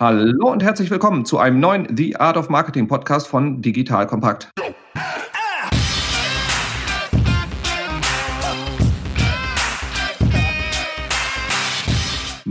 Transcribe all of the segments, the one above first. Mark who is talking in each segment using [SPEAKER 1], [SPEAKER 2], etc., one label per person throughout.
[SPEAKER 1] Hallo und herzlich willkommen zu einem neuen The Art of Marketing Podcast von Digital Kompakt.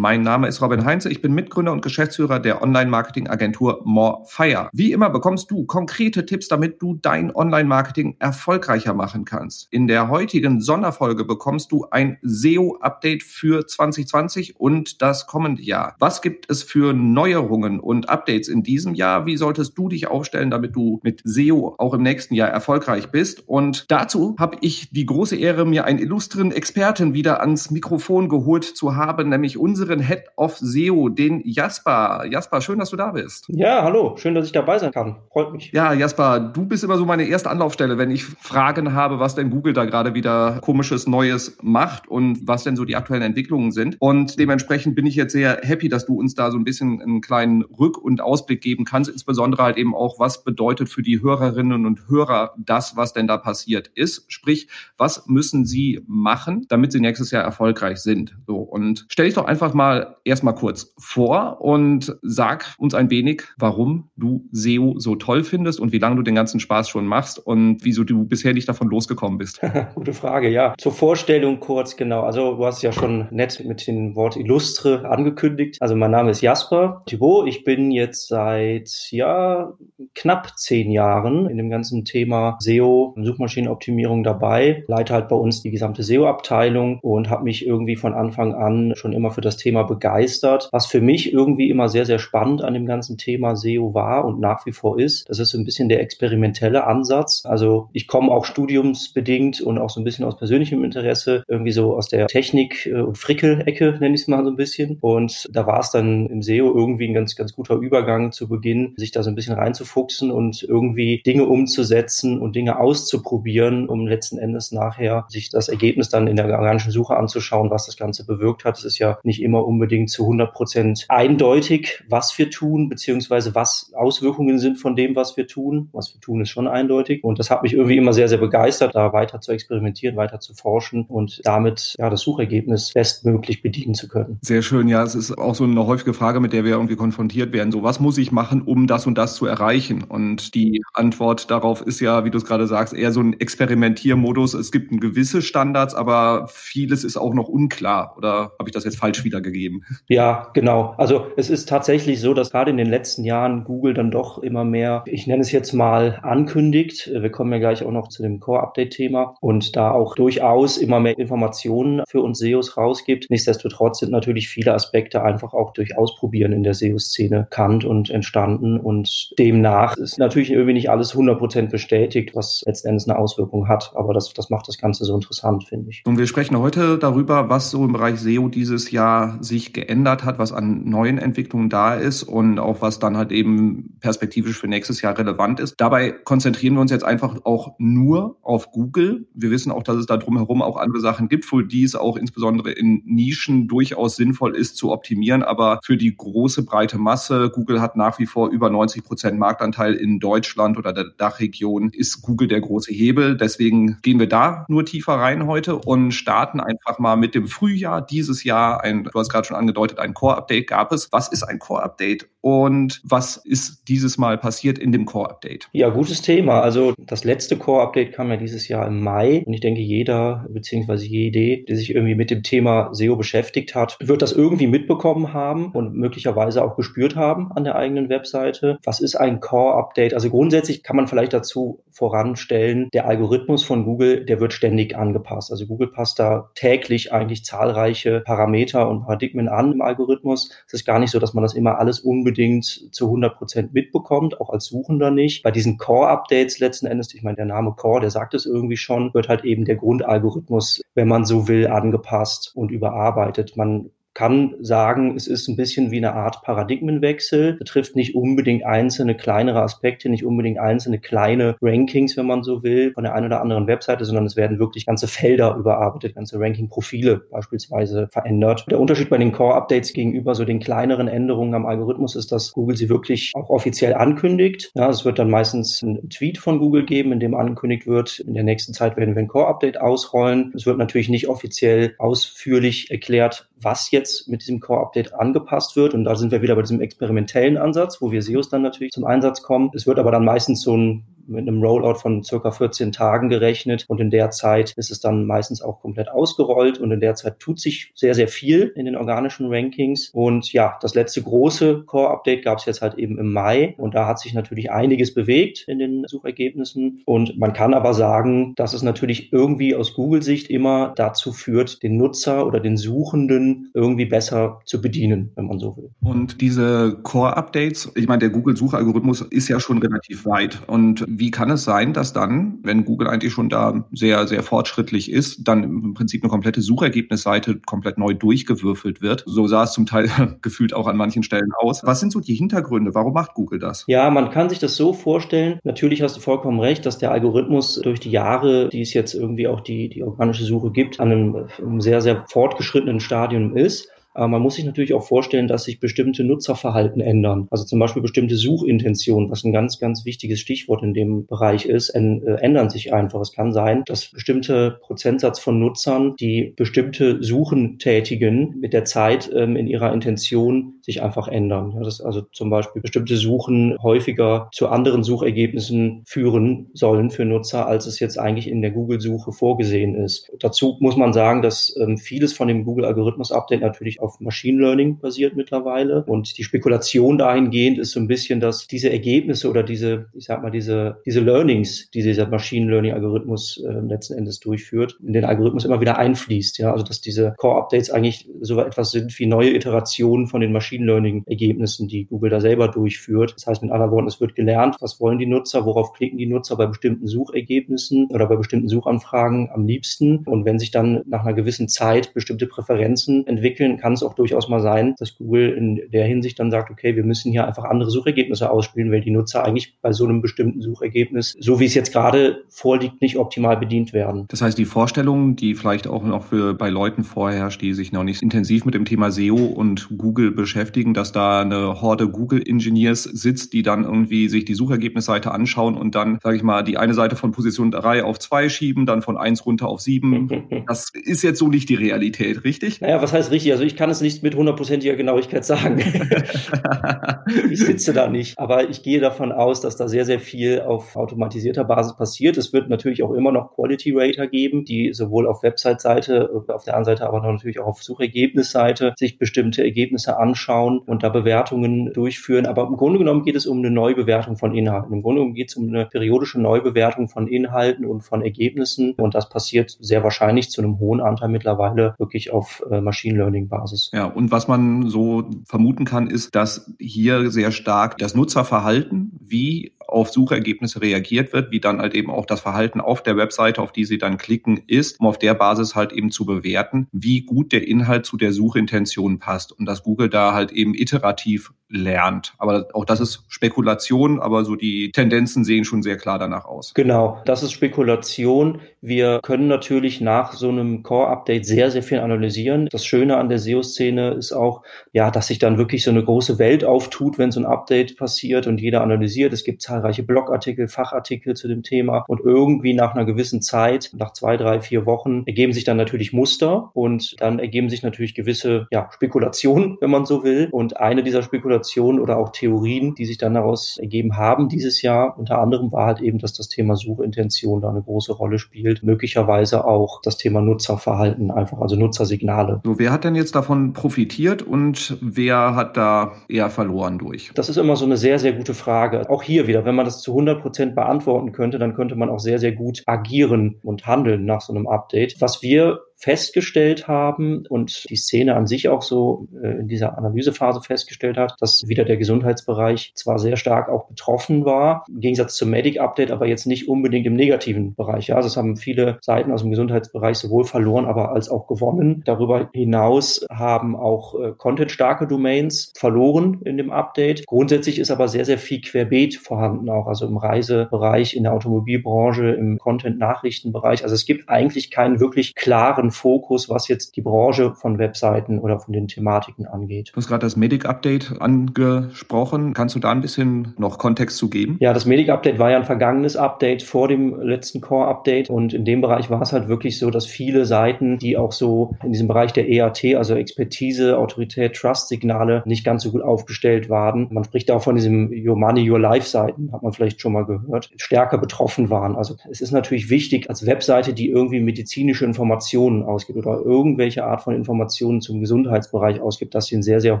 [SPEAKER 1] Mein Name ist Robin Heinze. Ich bin Mitgründer und Geschäftsführer der Online-Marketing-Agentur Morefire. Wie immer bekommst du konkrete Tipps, damit du dein Online-Marketing erfolgreicher machen kannst. In der heutigen Sonderfolge bekommst du ein SEO-Update für 2020 und das kommende Jahr. Was gibt es für Neuerungen und Updates in diesem Jahr? Wie solltest du dich aufstellen, damit du mit SEO auch im nächsten Jahr erfolgreich bist? Und dazu habe ich die große Ehre, mir einen illustren Experten wieder ans Mikrofon geholt zu haben, nämlich unsere unseren Head of SEO, den Jasper. Jasper, schön, dass du da bist.
[SPEAKER 2] Ja, hallo, schön, dass ich dabei sein kann. Freut mich.
[SPEAKER 1] Ja, Jasper, du bist immer so meine erste Anlaufstelle, wenn ich Fragen habe, was denn Google da gerade wieder komisches Neues macht und was denn so die aktuellen Entwicklungen sind. Und dementsprechend bin ich jetzt sehr happy, dass du uns da so ein bisschen einen kleinen Rück- und Ausblick geben kannst, insbesondere halt eben auch, was bedeutet für die Hörerinnen und Hörer das, was denn da passiert ist. Sprich, was müssen sie machen, damit sie nächstes Jahr erfolgreich sind? So, und stell dich doch einfach mal mal erstmal kurz vor und sag uns ein wenig, warum du SEO so toll findest und wie lange du den ganzen Spaß schon machst und wieso du bisher nicht davon losgekommen bist.
[SPEAKER 2] Gute Frage, ja. Zur Vorstellung kurz, genau. Also du hast ja schon nett mit dem Wort Illustre angekündigt. Also mein Name ist Jasper Thibault. Ich bin jetzt seit, ja, knapp zehn Jahren in dem ganzen Thema SEO und Suchmaschinenoptimierung dabei. Leite halt bei uns die gesamte SEO-Abteilung und habe mich irgendwie von Anfang an schon immer für das Thema Thema begeistert. Was für mich irgendwie immer sehr, sehr spannend an dem ganzen Thema SEO war und nach wie vor ist, das ist so ein bisschen der experimentelle Ansatz. Also ich komme auch studiumsbedingt und auch so ein bisschen aus persönlichem Interesse irgendwie so aus der Technik- äh, und Frickel-Ecke, nenne ich es mal so ein bisschen. Und da war es dann im SEO irgendwie ein ganz, ganz guter Übergang zu Beginn, sich da so ein bisschen reinzufuchsen und irgendwie Dinge umzusetzen und Dinge auszuprobieren, um letzten Endes nachher sich das Ergebnis dann in der organischen Suche anzuschauen, was das Ganze bewirkt hat. Es ist ja nicht immer unbedingt zu 100 Prozent eindeutig, was wir tun, beziehungsweise was Auswirkungen sind von dem, was wir tun. Was wir tun, ist schon eindeutig. Und das hat mich irgendwie immer sehr, sehr begeistert, da weiter zu experimentieren, weiter zu forschen und damit ja das Suchergebnis bestmöglich bedienen zu können.
[SPEAKER 1] Sehr schön, ja. Es ist auch so eine häufige Frage, mit der wir irgendwie konfrontiert werden. So, was muss ich machen, um das und das zu erreichen? Und die Antwort darauf ist ja, wie du es gerade sagst, eher so ein Experimentiermodus. Es gibt gewisse Standards, aber vieles ist auch noch unklar. Oder habe ich das jetzt falsch wiedergegeben? Gegeben.
[SPEAKER 2] Ja, genau. Also es ist tatsächlich so, dass gerade in den letzten Jahren Google dann doch immer mehr, ich nenne es jetzt mal, ankündigt. Wir kommen ja gleich auch noch zu dem Core-Update-Thema und da auch durchaus immer mehr Informationen für uns SEOs rausgibt. Nichtsdestotrotz sind natürlich viele Aspekte einfach auch durch Ausprobieren in der SEO-Szene kannt und entstanden und demnach ist natürlich irgendwie nicht alles 100% bestätigt, was letztendlich eine Auswirkung hat. Aber das, das macht das Ganze so interessant, finde ich.
[SPEAKER 1] Und wir sprechen heute darüber, was so im Bereich SEO dieses Jahr sich geändert hat, was an neuen Entwicklungen da ist und auch was dann halt eben perspektivisch für nächstes Jahr relevant ist. Dabei konzentrieren wir uns jetzt einfach auch nur auf Google. Wir wissen auch, dass es da drumherum auch andere Sachen gibt, für die es auch insbesondere in Nischen durchaus sinnvoll ist zu optimieren. Aber für die große breite Masse, Google hat nach wie vor über 90 Prozent Marktanteil in Deutschland oder der Dachregion, ist Google der große Hebel. Deswegen gehen wir da nur tiefer rein heute und starten einfach mal mit dem Frühjahr dieses Jahr. Ein, du hast gerade schon angedeutet, ein Core-Update gab es. Was ist ein Core-Update und was ist dieses Mal passiert in dem Core-Update?
[SPEAKER 2] Ja, gutes Thema. Also das letzte Core-Update kam ja dieses Jahr im Mai und ich denke, jeder beziehungsweise jede, die sich irgendwie mit dem Thema SEO beschäftigt hat, wird das irgendwie mitbekommen haben und möglicherweise auch gespürt haben an der eigenen Webseite. Was ist ein Core-Update? Also grundsätzlich kann man vielleicht dazu voranstellen, der Algorithmus von Google, der wird ständig angepasst. Also Google passt da täglich eigentlich zahlreiche Parameter und Paradigmen an im Algorithmus. Es ist gar nicht so, dass man das immer alles unbedingt zu 100 Prozent mitbekommt, auch als Suchender nicht. Bei diesen Core-Updates letzten Endes, ich meine, der Name Core, der sagt es irgendwie schon, wird halt eben der Grundalgorithmus, wenn man so will, angepasst und überarbeitet. Man kann sagen, es ist ein bisschen wie eine Art Paradigmenwechsel, betrifft nicht unbedingt einzelne kleinere Aspekte, nicht unbedingt einzelne kleine Rankings, wenn man so will, von der einen oder anderen Webseite, sondern es werden wirklich ganze Felder überarbeitet, ganze Ranking-Profile beispielsweise verändert. Der Unterschied bei den Core-Updates gegenüber so den kleineren Änderungen am Algorithmus ist, dass Google sie wirklich auch offiziell ankündigt. Ja, es wird dann meistens ein Tweet von Google geben, in dem angekündigt wird, in der nächsten Zeit werden wir ein Core-Update ausrollen. Es wird natürlich nicht offiziell ausführlich erklärt, was jetzt jetzt mit diesem Core-Update angepasst wird. Und da sind wir wieder bei diesem experimentellen Ansatz, wo wir SEOs dann natürlich zum Einsatz kommen. Es wird aber dann meistens so ein mit einem Rollout von circa 14 Tagen gerechnet. Und in der Zeit ist es dann meistens auch komplett ausgerollt. Und in der Zeit tut sich sehr, sehr viel in den organischen Rankings. Und ja, das letzte große Core-Update gab es jetzt halt eben im Mai. Und da hat sich natürlich einiges bewegt in den Suchergebnissen. Und man kann aber sagen, dass es natürlich irgendwie aus Google-Sicht immer dazu führt, den Nutzer oder den Suchenden irgendwie besser zu bedienen, wenn man so will.
[SPEAKER 1] Und diese Core-Updates, ich meine, der Google-Suchalgorithmus ist ja schon relativ weit. Und wie kann es sein, dass dann, wenn Google eigentlich schon da sehr, sehr fortschrittlich ist, dann im Prinzip eine komplette Suchergebnisseite komplett neu durchgewürfelt wird? So sah es zum Teil gefühlt auch an manchen Stellen aus. Was sind so die Hintergründe? Warum macht Google das?
[SPEAKER 2] Ja, man kann sich das so vorstellen. Natürlich hast du vollkommen recht, dass der Algorithmus durch die Jahre, die es jetzt irgendwie auch die, die organische Suche gibt, an einem, einem sehr, sehr fortgeschrittenen Stadium ist. Aber man muss sich natürlich auch vorstellen, dass sich bestimmte Nutzerverhalten ändern. Also zum Beispiel bestimmte Suchintentionen, was ein ganz, ganz wichtiges Stichwort in dem Bereich ist, äh, ändern sich einfach. Es kann sein, dass bestimmte Prozentsatz von Nutzern, die bestimmte Suchen tätigen, mit der Zeit ähm, in ihrer Intention sich einfach ändern. Dass also zum Beispiel bestimmte Suchen häufiger zu anderen Suchergebnissen führen sollen für Nutzer, als es jetzt eigentlich in der Google-Suche vorgesehen ist. Dazu muss man sagen, dass ähm, vieles von dem Google-Algorithmus-Update natürlich auf Machine Learning basiert mittlerweile. Und die Spekulation dahingehend ist so ein bisschen, dass diese Ergebnisse oder diese, ich sag mal, diese, diese Learnings, die dieser Machine Learning Algorithmus äh, letzten Endes durchführt, in den Algorithmus immer wieder einfließt. Ja, also dass diese Core Updates eigentlich so etwas sind wie neue Iterationen von den Machine Learning Ergebnissen, die Google da selber durchführt. Das heißt mit anderen Worten, es wird gelernt, was wollen die Nutzer, worauf klicken die Nutzer bei bestimmten Suchergebnissen oder bei bestimmten Suchanfragen am liebsten. Und wenn sich dann nach einer gewissen Zeit bestimmte Präferenzen entwickeln, kann kann es auch durchaus mal sein, dass Google in der Hinsicht dann sagt, okay, wir müssen hier einfach andere Suchergebnisse ausspielen, weil die Nutzer eigentlich bei so einem bestimmten Suchergebnis, so wie es jetzt gerade vorliegt, nicht optimal bedient werden.
[SPEAKER 1] Das heißt, die Vorstellung, die vielleicht auch noch für bei Leuten vorherrscht, die sich noch nicht intensiv mit dem Thema SEO und Google beschäftigen, dass da eine Horde Google Engineers sitzt, die dann irgendwie sich die Suchergebnisseite anschauen und dann, sage ich mal, die eine Seite von Position 3 auf 2 schieben, dann von 1 runter auf 7. das ist jetzt so nicht die Realität, richtig?
[SPEAKER 2] Naja, was heißt richtig? Also ich kann es nicht mit hundertprozentiger Genauigkeit sagen. ich sitze da nicht. Aber ich gehe davon aus, dass da sehr, sehr viel auf automatisierter Basis passiert. Es wird natürlich auch immer noch Quality Rater geben, die sowohl auf Website-Seite, auf der anderen Seite aber natürlich auch auf Suchergebnisseite sich bestimmte Ergebnisse anschauen und da Bewertungen durchführen. Aber im Grunde genommen geht es um eine Neubewertung von Inhalten. Im Grunde genommen geht es um eine periodische Neubewertung von Inhalten und von Ergebnissen. Und das passiert sehr wahrscheinlich zu einem hohen Anteil mittlerweile wirklich auf äh, Machine Learning Basis.
[SPEAKER 1] Ja, und was man so vermuten kann, ist, dass hier sehr stark das Nutzerverhalten wie auf Suchergebnisse reagiert wird, wie dann halt eben auch das Verhalten auf der Webseite, auf die Sie dann klicken, ist, um auf der Basis halt eben zu bewerten, wie gut der Inhalt zu der Suchintention passt und dass Google da halt eben iterativ lernt. Aber auch das ist Spekulation, aber so die Tendenzen sehen schon sehr klar danach aus.
[SPEAKER 2] Genau, das ist Spekulation. Wir können natürlich nach so einem Core-Update sehr, sehr viel analysieren. Das Schöne an der SEO-Szene ist auch, ja, dass sich dann wirklich so eine große Welt auftut, wenn so ein Update passiert und jeder analysiert. Es gibt zahlreiche Blogartikel, Fachartikel zu dem Thema und irgendwie nach einer gewissen Zeit, nach zwei, drei, vier Wochen, ergeben sich dann natürlich Muster und dann ergeben sich natürlich gewisse ja, Spekulationen, wenn man so will. Und eine dieser Spekulationen oder auch Theorien, die sich dann daraus ergeben haben dieses Jahr, unter anderem war halt eben, dass das Thema Suchintention da eine große Rolle spielt. Möglicherweise auch das Thema Nutzerverhalten einfach, also Nutzersignale.
[SPEAKER 1] So, wer hat denn jetzt davon profitiert und wer hat da eher verloren durch?
[SPEAKER 2] Das ist immer so eine sehr, sehr gute Frage. Auch hier wieder, wenn man das zu 100 Prozent beantworten könnte, dann könnte man auch sehr, sehr gut agieren und handeln nach so einem Update. Was wir festgestellt haben und die Szene an sich auch so äh, in dieser Analysephase festgestellt hat, dass wieder der Gesundheitsbereich zwar sehr stark auch betroffen war, im Gegensatz zum Medic Update, aber jetzt nicht unbedingt im negativen Bereich. Ja, also es haben viele Seiten aus dem Gesundheitsbereich sowohl verloren, aber als auch gewonnen. Darüber hinaus haben auch äh, contentstarke Domains verloren in dem Update. Grundsätzlich ist aber sehr, sehr viel Querbeet vorhanden, auch also im Reisebereich, in der Automobilbranche, im Content-Nachrichtenbereich. Also es gibt eigentlich keinen wirklich klaren Fokus, was jetzt die Branche von Webseiten oder von den Thematiken angeht.
[SPEAKER 1] Du hast gerade das Medic-Update angesprochen. Kannst du da ein bisschen noch Kontext zu geben?
[SPEAKER 2] Ja, das Medic-Update war ja ein vergangenes Update vor dem letzten Core-Update und in dem Bereich war es halt wirklich so, dass viele Seiten, die auch so in diesem Bereich der EAT, also Expertise, Autorität, Trust-Signale nicht ganz so gut aufgestellt waren. Man spricht auch von diesem Your Money, Your Life-Seiten, hat man vielleicht schon mal gehört, stärker betroffen waren. Also es ist natürlich wichtig, als Webseite, die irgendwie medizinische Informationen ausgibt oder irgendwelche Art von Informationen zum Gesundheitsbereich ausgibt, dass sie einen sehr, sehr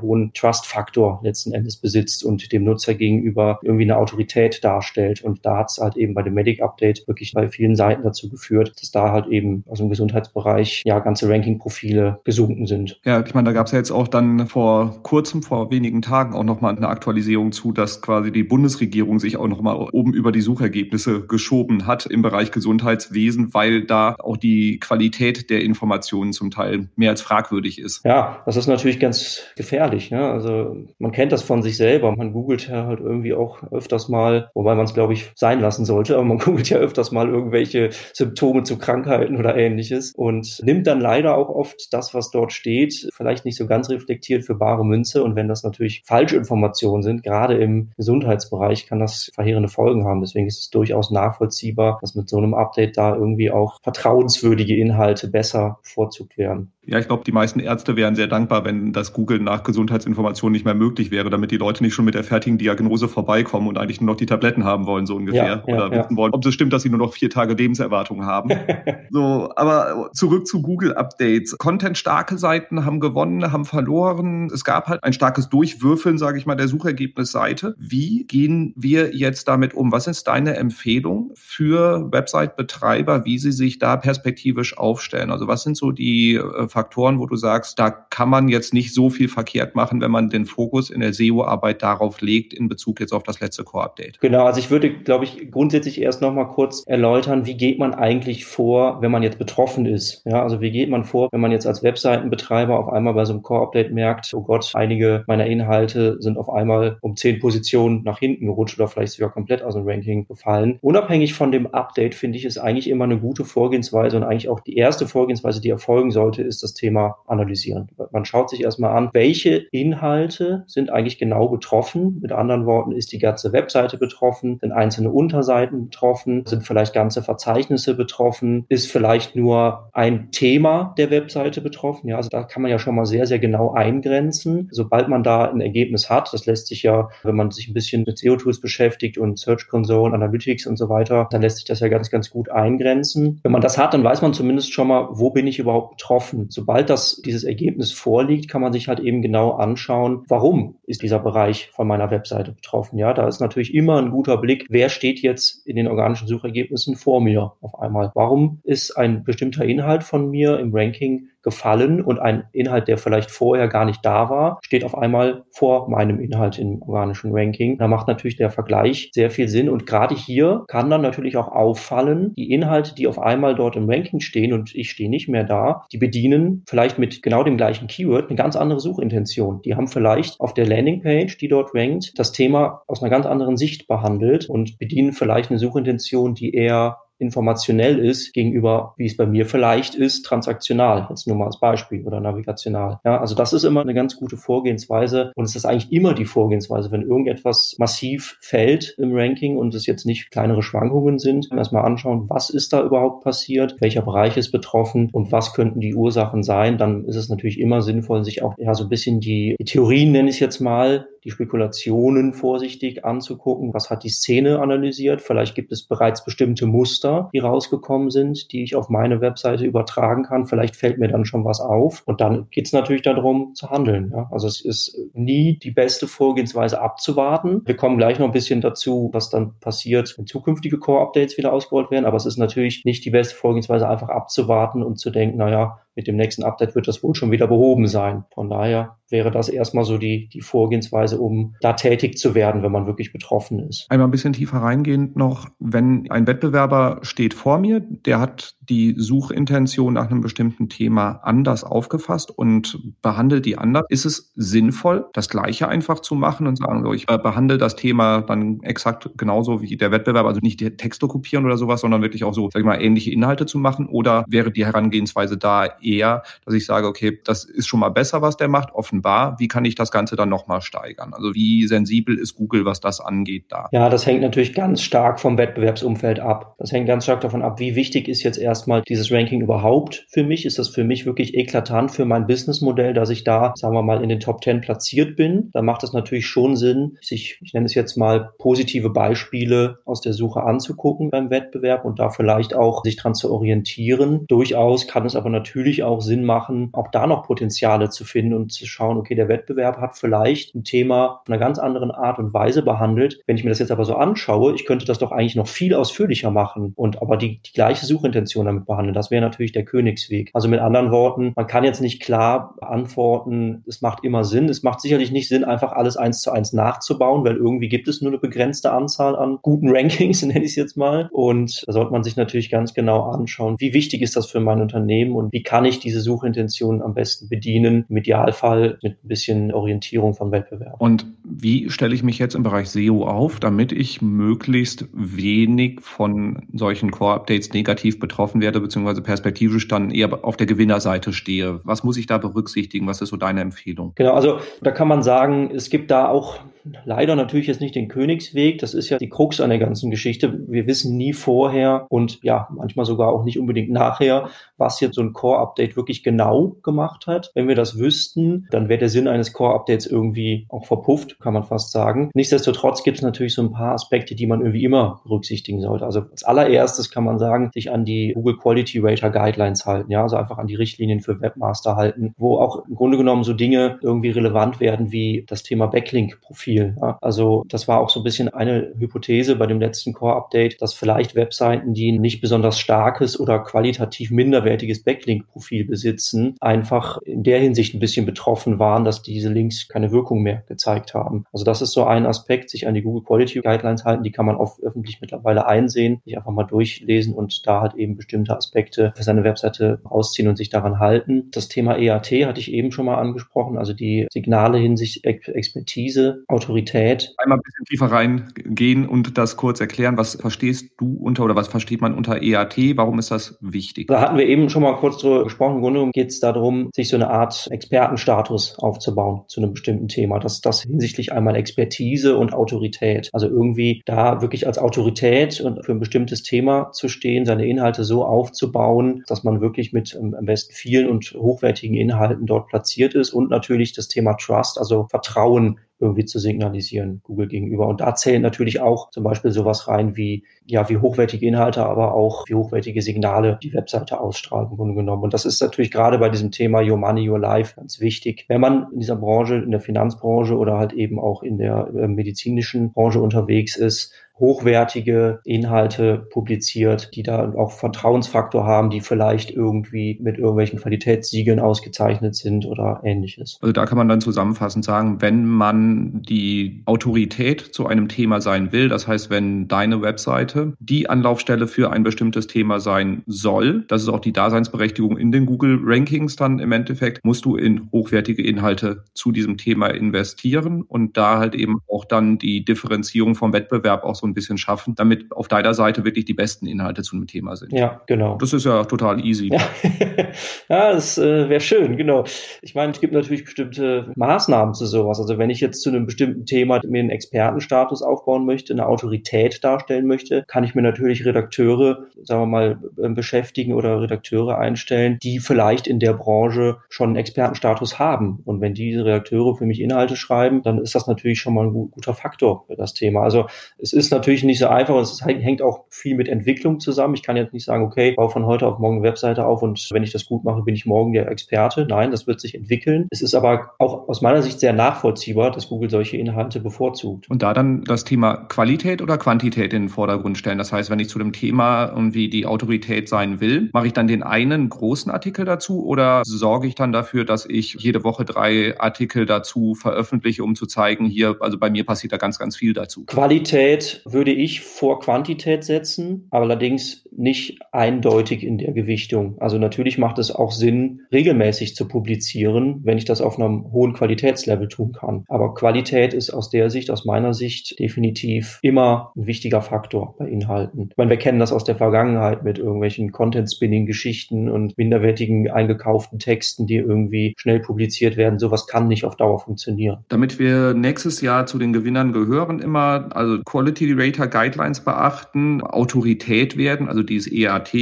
[SPEAKER 2] hohen Trust-Faktor letzten Endes besitzt und dem Nutzer gegenüber irgendwie eine Autorität darstellt. Und da hat es halt eben bei dem Medic-Update wirklich bei vielen Seiten dazu geführt, dass da halt eben aus dem Gesundheitsbereich ja ganze Ranking-Profile gesunken sind.
[SPEAKER 1] Ja, ich meine, da gab es ja jetzt auch dann vor kurzem, vor wenigen Tagen auch nochmal eine Aktualisierung zu, dass quasi die Bundesregierung sich auch nochmal oben über die Suchergebnisse geschoben hat im Bereich Gesundheitswesen, weil da auch die Qualität der Informationen zum Teil mehr als fragwürdig ist.
[SPEAKER 2] Ja, das ist natürlich ganz gefährlich. Ne? Also man kennt das von sich selber. Man googelt ja halt irgendwie auch öfters mal, wobei man es, glaube ich, sein lassen sollte, aber man googelt ja öfters mal irgendwelche Symptome zu Krankheiten oder ähnliches und nimmt dann leider auch oft das, was dort steht, vielleicht nicht so ganz reflektiert für bare Münze. Und wenn das natürlich Falschinformationen sind, gerade im Gesundheitsbereich, kann das verheerende Folgen haben. Deswegen ist es durchaus nachvollziehbar, dass mit so einem Update da irgendwie auch vertrauenswürdige Inhalte besser bevorzugt werden.
[SPEAKER 1] Ja, ich glaube, die meisten Ärzte wären sehr dankbar, wenn das Googeln nach Gesundheitsinformationen nicht mehr möglich wäre, damit die Leute nicht schon mit der fertigen Diagnose vorbeikommen und eigentlich nur noch die Tabletten haben wollen, so ungefähr. Ja, ja, Oder wissen wollen, ob es stimmt, dass sie nur noch vier Tage Lebenserwartung haben. so, aber zurück zu Google-Updates. Content-starke Seiten haben gewonnen, haben verloren. Es gab halt ein starkes Durchwürfeln, sage ich mal, der Suchergebnisseite. Wie gehen wir jetzt damit um? Was ist deine Empfehlung für Website-Betreiber, wie sie sich da perspektivisch aufstellen? Also was sind so die äh, Faktoren, wo du sagst, da kann man jetzt nicht so viel verkehrt machen, wenn man den Fokus in der SEO-Arbeit darauf legt, in Bezug jetzt auf das letzte Core-Update?
[SPEAKER 2] Genau, also ich würde, glaube ich, grundsätzlich erst noch mal kurz erläutern, wie geht man eigentlich vor, wenn man jetzt betroffen ist? Ja, also wie geht man vor, wenn man jetzt als Webseitenbetreiber auf einmal bei so einem Core-Update merkt, oh Gott, einige meiner Inhalte sind auf einmal um zehn Positionen nach hinten gerutscht oder vielleicht sogar komplett aus dem Ranking gefallen. Unabhängig von dem Update finde ich es eigentlich immer eine gute Vorgehensweise und eigentlich auch die erste Vorgehensweise, die erfolgen sollte, ist das Thema analysieren. Man schaut sich erstmal an, welche Inhalte sind eigentlich genau betroffen. Mit anderen Worten, ist die ganze Webseite betroffen? Sind einzelne Unterseiten betroffen? Sind vielleicht ganze Verzeichnisse betroffen? Ist vielleicht nur ein Thema der Webseite betroffen? Ja, also da kann man ja schon mal sehr, sehr genau eingrenzen. Sobald man da ein Ergebnis hat, das lässt sich ja, wenn man sich ein bisschen mit SEO-Tools beschäftigt und Search Console, Analytics und so weiter, dann lässt sich das ja ganz, ganz gut eingrenzen. Wenn man das hat, dann weiß man zumindest schon mal, wo bin ich überhaupt betroffen? Sobald das, dieses Ergebnis vorliegt, kann man sich halt eben genau anschauen, warum ist dieser Bereich von meiner Webseite betroffen. Ja, da ist natürlich immer ein guter Blick, wer steht jetzt in den organischen Suchergebnissen vor mir auf einmal. Warum ist ein bestimmter Inhalt von mir im Ranking gefallen und ein Inhalt, der vielleicht vorher gar nicht da war, steht auf einmal vor meinem Inhalt im organischen Ranking. Da macht natürlich der Vergleich sehr viel Sinn und gerade hier kann dann natürlich auch auffallen, die Inhalte, die auf einmal dort im Ranking stehen und ich stehe nicht mehr da, die bedienen vielleicht mit genau dem gleichen Keyword eine ganz andere Suchintention. Die haben vielleicht auf der Landingpage, die dort rankt, das Thema aus einer ganz anderen Sicht behandelt und bedienen vielleicht eine Suchintention, die eher informationell ist gegenüber, wie es bei mir vielleicht ist, transaktional, jetzt nur mal als Beispiel oder navigational. Ja, also das ist immer eine ganz gute Vorgehensweise und es ist eigentlich immer die Vorgehensweise, wenn irgendetwas massiv fällt im Ranking und es jetzt nicht kleinere Schwankungen sind, erstmal anschauen, was ist da überhaupt passiert, welcher Bereich ist betroffen und was könnten die Ursachen sein, dann ist es natürlich immer sinnvoll, sich auch ja so ein bisschen die, die Theorien, nenne ich es jetzt mal, die Spekulationen vorsichtig anzugucken. Was hat die Szene analysiert? Vielleicht gibt es bereits bestimmte Muster, die rausgekommen sind, die ich auf meine Webseite übertragen kann. Vielleicht fällt mir dann schon was auf. Und dann geht es natürlich darum zu handeln. Ja? Also es ist nie die beste Vorgehensweise abzuwarten. Wir kommen gleich noch ein bisschen dazu, was dann passiert, wenn zukünftige Core-Updates wieder ausgerollt werden. Aber es ist natürlich nicht die beste Vorgehensweise, einfach abzuwarten und zu denken, naja, mit dem nächsten Update wird das wohl schon wieder behoben sein. Von daher wäre das erstmal so die, die Vorgehensweise, um da tätig zu werden, wenn man wirklich betroffen ist.
[SPEAKER 1] Einmal ein bisschen tiefer reingehend noch, wenn ein Wettbewerber steht vor mir, der hat die Suchintention nach einem bestimmten Thema anders aufgefasst und behandelt die anders. Ist es sinnvoll, das Gleiche einfach zu machen und sagen, ich äh, behandle das Thema dann exakt genauso wie der Wettbewerb, also nicht Texte kopieren oder sowas, sondern wirklich auch so, sag ich mal, ähnliche Inhalte zu machen? Oder wäre die Herangehensweise da eher, dass ich sage, okay, das ist schon mal besser, was der macht, offenbar. Wie kann ich das Ganze dann nochmal steigern? Also wie sensibel ist Google, was das angeht da?
[SPEAKER 2] Ja, das hängt natürlich ganz stark vom Wettbewerbsumfeld ab. Das hängt ganz stark davon ab, wie wichtig ist jetzt erstmal dieses Ranking überhaupt für mich? Ist das für mich wirklich eklatant für mein Businessmodell, dass ich da, sagen wir mal, in den Top 10 platziert bin? Da macht es natürlich schon Sinn, sich, ich nenne es jetzt mal, positive Beispiele aus der Suche anzugucken beim Wettbewerb und da vielleicht auch sich dran zu orientieren. Durchaus kann es aber natürlich auch Sinn machen, auch da noch Potenziale zu finden und zu schauen, okay, der Wettbewerb hat vielleicht ein Thema von einer ganz anderen Art und Weise behandelt. Wenn ich mir das jetzt aber so anschaue, ich könnte das doch eigentlich noch viel ausführlicher machen und aber die, die gleiche Suchintention damit behandeln. Das wäre natürlich der Königsweg. Also mit anderen Worten, man kann jetzt nicht klar beantworten, es macht immer Sinn. Es macht sicherlich nicht Sinn, einfach alles eins zu eins nachzubauen, weil irgendwie gibt es nur eine begrenzte Anzahl an guten Rankings, nenne ich es jetzt mal. Und da sollte man sich natürlich ganz genau anschauen, wie wichtig ist das für mein Unternehmen und wie kann ich diese Suchintention am besten bedienen. Im Idealfall mit ein bisschen Orientierung vom Wettbewerb.
[SPEAKER 1] Und wie stelle ich mich jetzt im Bereich SEO auf, damit ich möglichst wenig von solchen Core-Updates negativ betroffen werde, beziehungsweise perspektivisch dann eher auf der Gewinnerseite stehe? Was muss ich da berücksichtigen? Was ist so deine Empfehlung?
[SPEAKER 2] Genau, also da kann man sagen, es gibt da auch leider natürlich jetzt nicht den Königsweg. Das ist ja die Krux an der ganzen Geschichte. Wir wissen nie vorher und ja, manchmal sogar auch nicht unbedingt nachher, was jetzt so ein Core-Update wirklich genau gemacht hat. Wenn wir das wüssten, dann wäre der Sinn eines Core-Updates irgendwie auch verpufft, kann man fast sagen. Nichtsdestotrotz gibt es natürlich so ein paar Aspekte, die man irgendwie immer berücksichtigen sollte. Also als allererstes kann man sagen, sich an die Google Quality Rater Guidelines halten, ja, also einfach an die Richtlinien für Webmaster halten, wo auch im Grunde genommen so Dinge irgendwie relevant werden wie das Thema Backlink-Profil viel. Also das war auch so ein bisschen eine Hypothese bei dem letzten Core-Update, dass vielleicht Webseiten, die nicht besonders starkes oder qualitativ minderwertiges Backlink-Profil besitzen, einfach in der Hinsicht ein bisschen betroffen waren, dass diese Links keine Wirkung mehr gezeigt haben. Also das ist so ein Aspekt, sich an die Google Quality Guidelines halten, die kann man auch öffentlich mittlerweile einsehen, sich einfach mal durchlesen und da halt eben bestimmte Aspekte für seine Webseite rausziehen und sich daran halten. Das Thema EAT hatte ich eben schon mal angesprochen, also die Signale hinsichtlich Expertise, Autorität.
[SPEAKER 1] Einmal ein bisschen tiefer reingehen und das kurz erklären. Was verstehst du unter oder was versteht man unter EAT? Warum ist das wichtig?
[SPEAKER 2] Da hatten wir eben schon mal kurz drüber gesprochen. Im Grunde geht es darum, sich so eine Art Expertenstatus aufzubauen zu einem bestimmten Thema. Das, das hinsichtlich einmal Expertise und Autorität. Also irgendwie da wirklich als Autorität und für ein bestimmtes Thema zu stehen, seine Inhalte so aufzubauen, dass man wirklich mit ähm, am besten vielen und hochwertigen Inhalten dort platziert ist und natürlich das Thema Trust, also Vertrauen irgendwie zu signalisieren Google gegenüber. Und da zählen natürlich auch zum Beispiel sowas rein wie, ja, wie hochwertige Inhalte, aber auch wie hochwertige Signale die Webseite ausstrahlt im Grunde genommen. Und das ist natürlich gerade bei diesem Thema Your Money, Your Life ganz wichtig. Wenn man in dieser Branche, in der Finanzbranche oder halt eben auch in der äh, medizinischen Branche unterwegs ist, hochwertige Inhalte publiziert, die da auch Vertrauensfaktor haben, die vielleicht irgendwie mit irgendwelchen Qualitätssiegeln ausgezeichnet sind oder ähnliches.
[SPEAKER 1] Also da kann man dann zusammenfassend sagen, wenn man die Autorität zu einem Thema sein will, das heißt, wenn deine Webseite die Anlaufstelle für ein bestimmtes Thema sein soll, das ist auch die Daseinsberechtigung in den Google Rankings dann im Endeffekt, musst du in hochwertige Inhalte zu diesem Thema investieren und da halt eben auch dann die Differenzierung vom Wettbewerb auch so ein bisschen schaffen, damit auf deiner Seite wirklich die besten Inhalte zu einem Thema sind.
[SPEAKER 2] Ja, genau.
[SPEAKER 1] Das ist ja total easy.
[SPEAKER 2] Ja, ja das äh, wäre schön, genau. Ich meine, es gibt natürlich bestimmte Maßnahmen zu sowas. Also wenn ich jetzt zu einem bestimmten Thema mir einen Expertenstatus aufbauen möchte, eine Autorität darstellen möchte, kann ich mir natürlich Redakteure, sagen wir mal, äh, beschäftigen oder Redakteure einstellen, die vielleicht in der Branche schon einen Expertenstatus haben. Und wenn diese Redakteure für mich Inhalte schreiben, dann ist das natürlich schon mal ein guter Faktor für das Thema. Also es ist natürlich nicht so einfach und es hängt auch viel mit Entwicklung zusammen. Ich kann jetzt nicht sagen, okay, baue von heute auf morgen eine Webseite auf und wenn ich das gut mache, bin ich morgen der Experte. Nein, das wird sich entwickeln. Es ist aber auch aus meiner Sicht sehr nachvollziehbar, dass Google solche Inhalte bevorzugt.
[SPEAKER 1] Und da dann das Thema Qualität oder Quantität in den Vordergrund stellen. Das heißt, wenn ich zu dem Thema irgendwie die Autorität sein will, mache ich dann den einen großen Artikel dazu oder sorge ich dann dafür, dass ich jede Woche drei Artikel dazu veröffentliche, um zu zeigen, hier, also bei mir passiert da ganz, ganz viel dazu.
[SPEAKER 2] Qualität würde ich vor Quantität setzen, aber allerdings nicht eindeutig in der Gewichtung. Also natürlich macht es auch Sinn, regelmäßig zu publizieren, wenn ich das auf einem hohen Qualitätslevel tun kann. Aber Qualität ist aus der Sicht, aus meiner Sicht definitiv immer ein wichtiger Faktor bei Inhalten. Ich meine, wir kennen das aus der Vergangenheit mit irgendwelchen Content-Spinning-Geschichten und minderwertigen eingekauften Texten, die irgendwie schnell publiziert werden. Sowas kann nicht auf Dauer funktionieren.
[SPEAKER 1] Damit wir nächstes Jahr zu den Gewinnern gehören, immer also Quality Rater Guidelines beachten, Autorität werden, also dieses EAT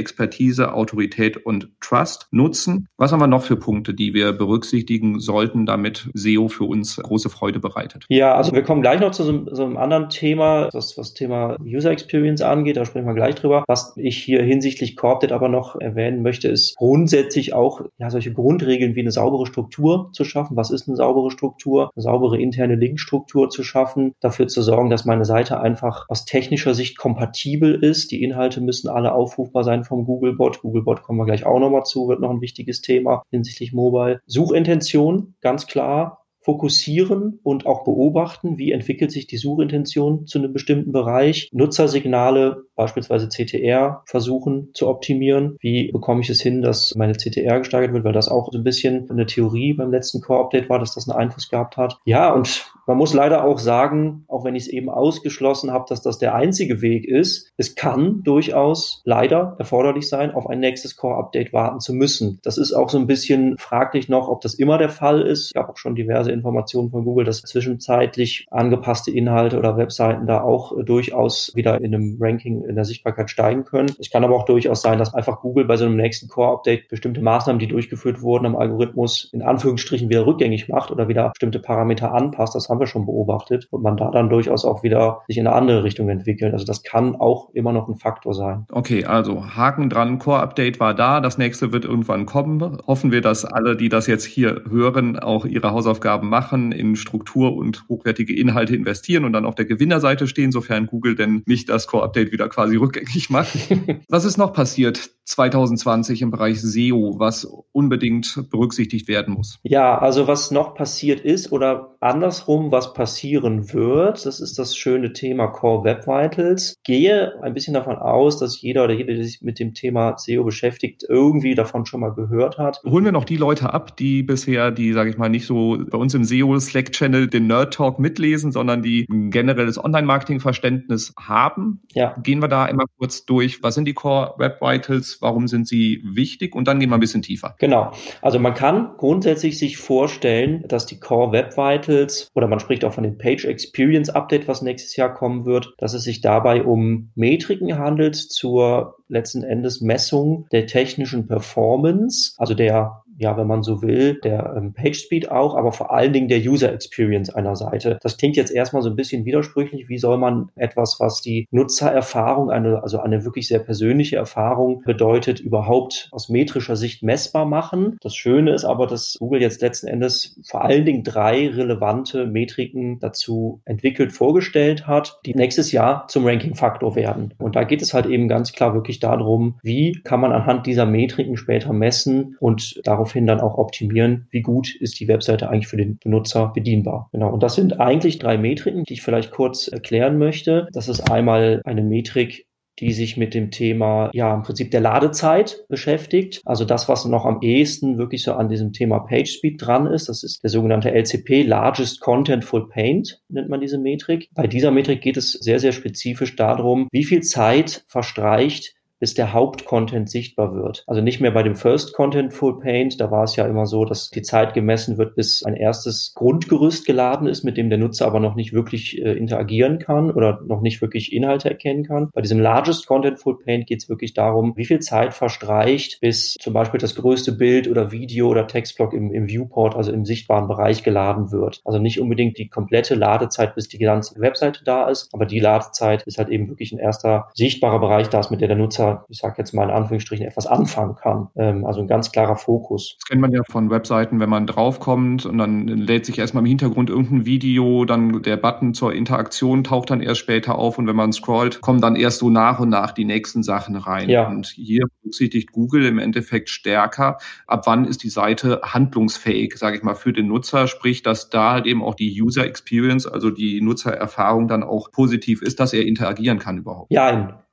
[SPEAKER 1] Expertise, Autorität und Trust nutzen. Was haben wir noch für Punkte, die wir berücksichtigen sollten, damit SEO für uns große Freude bereitet?
[SPEAKER 2] Ja, also wir kommen gleich noch zu so, so einem anderen Thema, das was Thema User Experience angeht. Da sprechen wir gleich drüber. Was ich hier hinsichtlich Corpted aber noch erwähnen möchte, ist grundsätzlich auch ja solche Grundregeln wie eine saubere Struktur zu schaffen. Was ist eine saubere Struktur? Eine saubere interne Linkstruktur zu schaffen, dafür zu sorgen, dass meine Seite einfach aus technischer Sicht kompatibel ist. Die Inhalte müssen alle aufrufbar sein vom Googlebot. Googlebot kommen wir gleich auch nochmal zu, wird noch ein wichtiges Thema hinsichtlich Mobile. Suchintention, ganz klar fokussieren und auch beobachten, wie entwickelt sich die Suchintention zu einem bestimmten Bereich. Nutzersignale, beispielsweise CTR, versuchen zu optimieren. Wie bekomme ich es hin, dass meine CTR gesteigert wird, weil das auch so ein bisschen eine Theorie beim letzten Core-Update war, dass das einen Einfluss gehabt hat. Ja, und man muss leider auch sagen, auch wenn ich es eben ausgeschlossen habe, dass das der einzige Weg ist, es kann durchaus leider erforderlich sein, auf ein nächstes Core-Update warten zu müssen. Das ist auch so ein bisschen fraglich noch, ob das immer der Fall ist. Ich habe auch schon diverse Informationen von Google, dass zwischenzeitlich angepasste Inhalte oder Webseiten da auch äh, durchaus wieder in einem Ranking in der Sichtbarkeit steigen können. Es kann aber auch durchaus sein, dass einfach Google bei so einem nächsten Core-Update bestimmte Maßnahmen, die durchgeführt wurden am Algorithmus, in Anführungsstrichen wieder rückgängig macht oder wieder bestimmte Parameter anpasst. Das haben wir schon beobachtet und man da dann durchaus auch wieder sich in eine andere Richtung entwickelt. Also das kann auch immer noch ein Faktor sein.
[SPEAKER 1] Okay, also Haken dran, Core-Update war da, das nächste wird irgendwann kommen. Hoffen wir, dass alle, die das jetzt hier hören, auch ihre Hausaufgaben machen, in Struktur und hochwertige Inhalte investieren und dann auf der Gewinnerseite stehen, sofern Google denn nicht das Core-Update wieder quasi rückgängig macht. was ist noch passiert 2020 im Bereich SEO, was unbedingt berücksichtigt werden muss?
[SPEAKER 2] Ja, also was noch passiert ist oder andersrum, was passieren wird. Das ist das schöne Thema Core Web Vitals. Gehe ein bisschen davon aus, dass jeder oder jede, der sich mit dem Thema SEO beschäftigt, irgendwie davon schon mal gehört hat.
[SPEAKER 1] Holen wir noch die Leute ab, die bisher, die, sage ich mal, nicht so bei uns im SEO Slack Channel den Nerd Talk mitlesen, sondern die ein generelles Online-Marketing-Verständnis haben. Ja. Gehen wir da immer kurz durch. Was sind die Core Web Vitals? Warum sind sie wichtig? Und dann gehen wir ein bisschen tiefer.
[SPEAKER 2] Genau. Also man kann grundsätzlich sich vorstellen, dass die Core Web Vitals oder man spricht auch von dem Page Experience Update, was nächstes Jahr kommen wird, dass es sich dabei um Metriken handelt zur letzten Endes Messung der technischen Performance, also der ja, wenn man so will, der ähm, Page Speed auch, aber vor allen Dingen der User Experience einer Seite. Das klingt jetzt erstmal so ein bisschen widersprüchlich. Wie soll man etwas, was die Nutzererfahrung, eine, also eine wirklich sehr persönliche Erfahrung bedeutet, überhaupt aus metrischer Sicht messbar machen? Das Schöne ist aber, dass Google jetzt letzten Endes vor allen Dingen drei relevante Metriken dazu entwickelt, vorgestellt hat, die nächstes Jahr zum Ranking-Faktor werden. Und da geht es halt eben ganz klar wirklich darum, wie kann man anhand dieser Metriken später messen und darauf daraufhin dann auch optimieren, wie gut ist die Webseite eigentlich für den Benutzer bedienbar. Genau. Und das sind eigentlich drei Metriken, die ich vielleicht kurz erklären möchte. Das ist einmal eine Metrik, die sich mit dem Thema, ja, im Prinzip der Ladezeit beschäftigt. Also das, was noch am ehesten wirklich so an diesem Thema PageSpeed dran ist, das ist der sogenannte LCP, Largest Contentful Paint, nennt man diese Metrik. Bei dieser Metrik geht es sehr, sehr spezifisch darum, wie viel Zeit verstreicht, bis der Hauptcontent sichtbar wird. Also nicht mehr bei dem First Content Full Paint, da war es ja immer so, dass die Zeit gemessen wird, bis ein erstes Grundgerüst geladen ist, mit dem der Nutzer aber noch nicht wirklich äh, interagieren kann oder noch nicht wirklich Inhalte erkennen kann. Bei diesem Largest Content Full Paint geht es wirklich darum, wie viel Zeit verstreicht, bis zum Beispiel das größte Bild oder Video oder Textblock im, im Viewport, also im sichtbaren Bereich geladen wird. Also nicht unbedingt die komplette Ladezeit, bis die ganze Webseite da ist, aber die Ladezeit ist halt eben wirklich ein erster sichtbarer Bereich da mit der der Nutzer ich sage jetzt mal in Anführungsstrichen, etwas anfangen kann. Ähm, also ein ganz klarer Fokus.
[SPEAKER 1] Das kennt man ja von Webseiten, wenn man draufkommt und dann lädt sich erstmal im Hintergrund irgendein Video, dann der Button zur Interaktion taucht dann erst später auf und wenn man scrollt, kommen dann erst so nach und nach die nächsten Sachen rein. Ja. Und hier berücksichtigt Google im Endeffekt stärker, ab wann ist die Seite handlungsfähig, sage ich mal, für den Nutzer, sprich, dass da halt eben auch die User Experience, also die Nutzererfahrung dann auch positiv ist, dass er interagieren kann überhaupt.
[SPEAKER 2] Ja,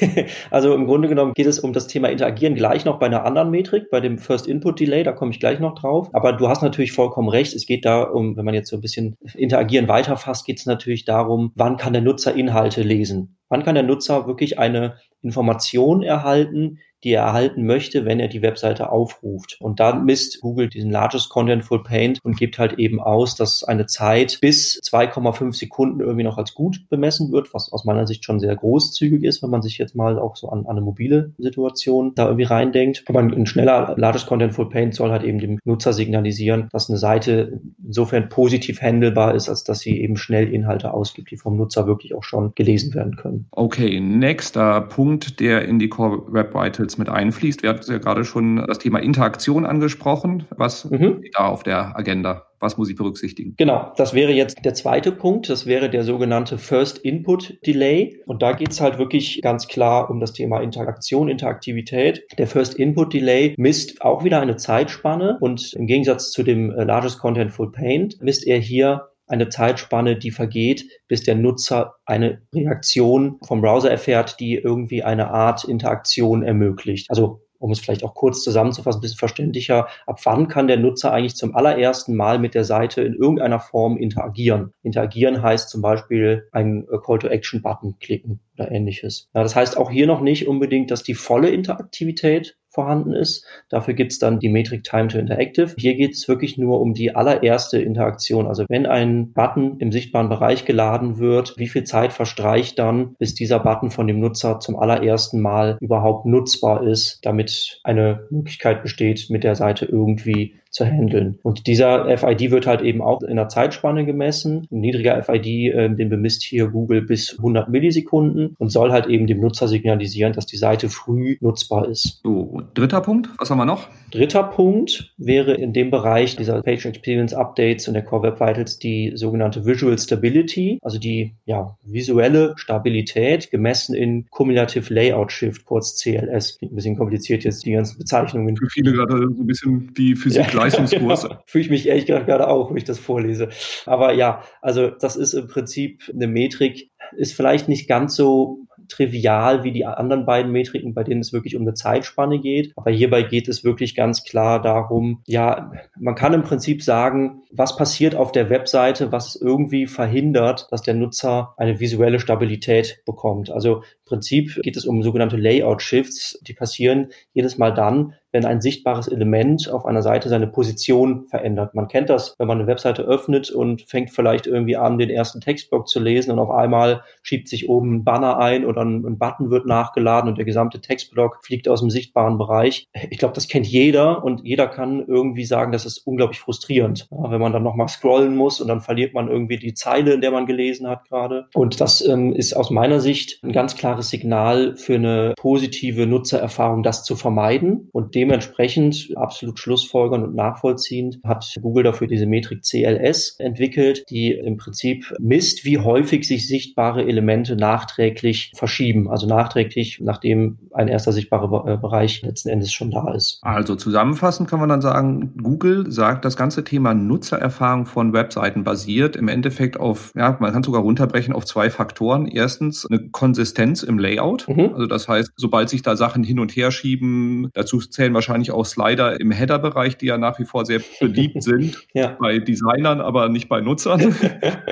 [SPEAKER 2] also im Grunde genommen geht es um das Thema Interagieren gleich noch bei einer anderen Metrik, bei dem First Input Delay, da komme ich gleich noch drauf. Aber du hast natürlich vollkommen recht. Es geht da um, wenn man jetzt so ein bisschen Interagieren weiterfasst, geht es natürlich darum, wann kann der Nutzer Inhalte lesen? Wann kann der Nutzer wirklich eine Information erhalten, die er erhalten möchte, wenn er die Webseite aufruft. Und dann misst Google diesen Largest Contentful Paint und gibt halt eben aus, dass eine Zeit bis 2,5 Sekunden irgendwie noch als gut bemessen wird, was aus meiner Sicht schon sehr großzügig ist, wenn man sich jetzt mal auch so an, an eine mobile Situation da irgendwie reindenkt. Aber ein schneller Largest Contentful Paint soll halt eben dem Nutzer signalisieren, dass eine Seite insofern positiv handelbar ist, als dass sie eben schnell Inhalte ausgibt, die vom Nutzer wirklich auch schon gelesen werden können.
[SPEAKER 1] Okay, nächster Punkt, der in die Core Web Vitals jetzt mit einfließt. Wir hatten ja gerade schon das Thema Interaktion angesprochen. Was mhm. da auf der Agenda? Was muss ich berücksichtigen?
[SPEAKER 2] Genau, das wäre jetzt der zweite Punkt. Das wäre der sogenannte First Input Delay. Und da geht es halt wirklich ganz klar um das Thema Interaktion, Interaktivität. Der First Input Delay misst auch wieder eine Zeitspanne und im Gegensatz zu dem äh, Largest Contentful Paint misst er hier eine Zeitspanne, die vergeht, bis der Nutzer eine Reaktion vom Browser erfährt, die irgendwie eine Art Interaktion ermöglicht. Also um es vielleicht auch kurz zusammenzufassen, ein bisschen verständlicher, ab wann kann der Nutzer eigentlich zum allerersten Mal mit der Seite in irgendeiner Form interagieren? Interagieren heißt zum Beispiel einen Call-to-Action-Button klicken oder ähnliches. Ja, das heißt auch hier noch nicht unbedingt, dass die volle Interaktivität vorhanden ist. Dafür gibt es dann die Metrik Time to Interactive. Hier geht es wirklich nur um die allererste Interaktion. Also wenn ein Button im sichtbaren Bereich geladen wird, wie viel Zeit verstreicht dann, bis dieser Button von dem Nutzer zum allerersten Mal überhaupt nutzbar ist, damit eine Möglichkeit besteht, mit der Seite irgendwie zu handeln. Und dieser FID wird halt eben auch in der Zeitspanne gemessen. Ein niedriger FID, äh, den bemisst hier Google bis 100 Millisekunden und soll halt eben dem Nutzer signalisieren, dass die Seite früh nutzbar ist.
[SPEAKER 1] So, dritter Punkt, was haben wir noch?
[SPEAKER 2] Dritter Punkt wäre in dem Bereich dieser Page Experience Updates und der Core Web Vitals die sogenannte Visual Stability, also die ja, visuelle Stabilität gemessen in Cumulative Layout Shift, kurz CLS. Klingt ein bisschen kompliziert jetzt, die ganzen Bezeichnungen.
[SPEAKER 1] Für viele gerade so ein bisschen die Physik ja. Leistungskurs.
[SPEAKER 2] Fühle ich mich ehrlich gesagt gerade auch, wenn ich das vorlese. Aber ja, also das ist im Prinzip eine Metrik, ist vielleicht nicht ganz so trivial wie die anderen beiden Metriken, bei denen es wirklich um eine Zeitspanne geht. Aber hierbei geht es wirklich ganz klar darum, ja, man kann im Prinzip sagen, was passiert auf der Webseite, was irgendwie verhindert, dass der Nutzer eine visuelle Stabilität bekommt. Also im Prinzip geht es um sogenannte Layout-Shifts, die passieren jedes Mal dann, wenn ein sichtbares Element auf einer Seite seine Position verändert. Man kennt das, wenn man eine Webseite öffnet und fängt vielleicht irgendwie an, den ersten Textblock zu lesen und auf einmal schiebt sich oben ein Banner ein oder ein, Button wird nachgeladen und der gesamte Textblock fliegt aus dem sichtbaren Bereich. Ich glaube, das kennt jeder und jeder kann irgendwie sagen, das ist unglaublich frustrierend, wenn man dann nochmal scrollen muss und dann verliert man irgendwie die Zeile, in der man gelesen hat gerade. Und das ähm, ist aus meiner Sicht ein ganz klares Signal für eine positive Nutzererfahrung, das zu vermeiden und dem dementsprechend absolut schlussfolgernd und nachvollziehend hat Google dafür diese Metrik CLS entwickelt, die im Prinzip misst, wie häufig sich sichtbare Elemente nachträglich verschieben. Also nachträglich, nachdem ein erster sichtbarer äh, Bereich letzten Endes schon da ist.
[SPEAKER 1] Also zusammenfassend kann man dann sagen, Google sagt, das ganze Thema Nutzererfahrung von Webseiten basiert im Endeffekt auf, ja, man kann sogar runterbrechen auf zwei Faktoren. Erstens eine Konsistenz im Layout. Mhm. Also das heißt, sobald sich da Sachen hin und her schieben, dazu zählen wahrscheinlich auch Slider im Header-Bereich, die ja nach wie vor sehr beliebt sind ja. bei Designern, aber nicht bei Nutzern.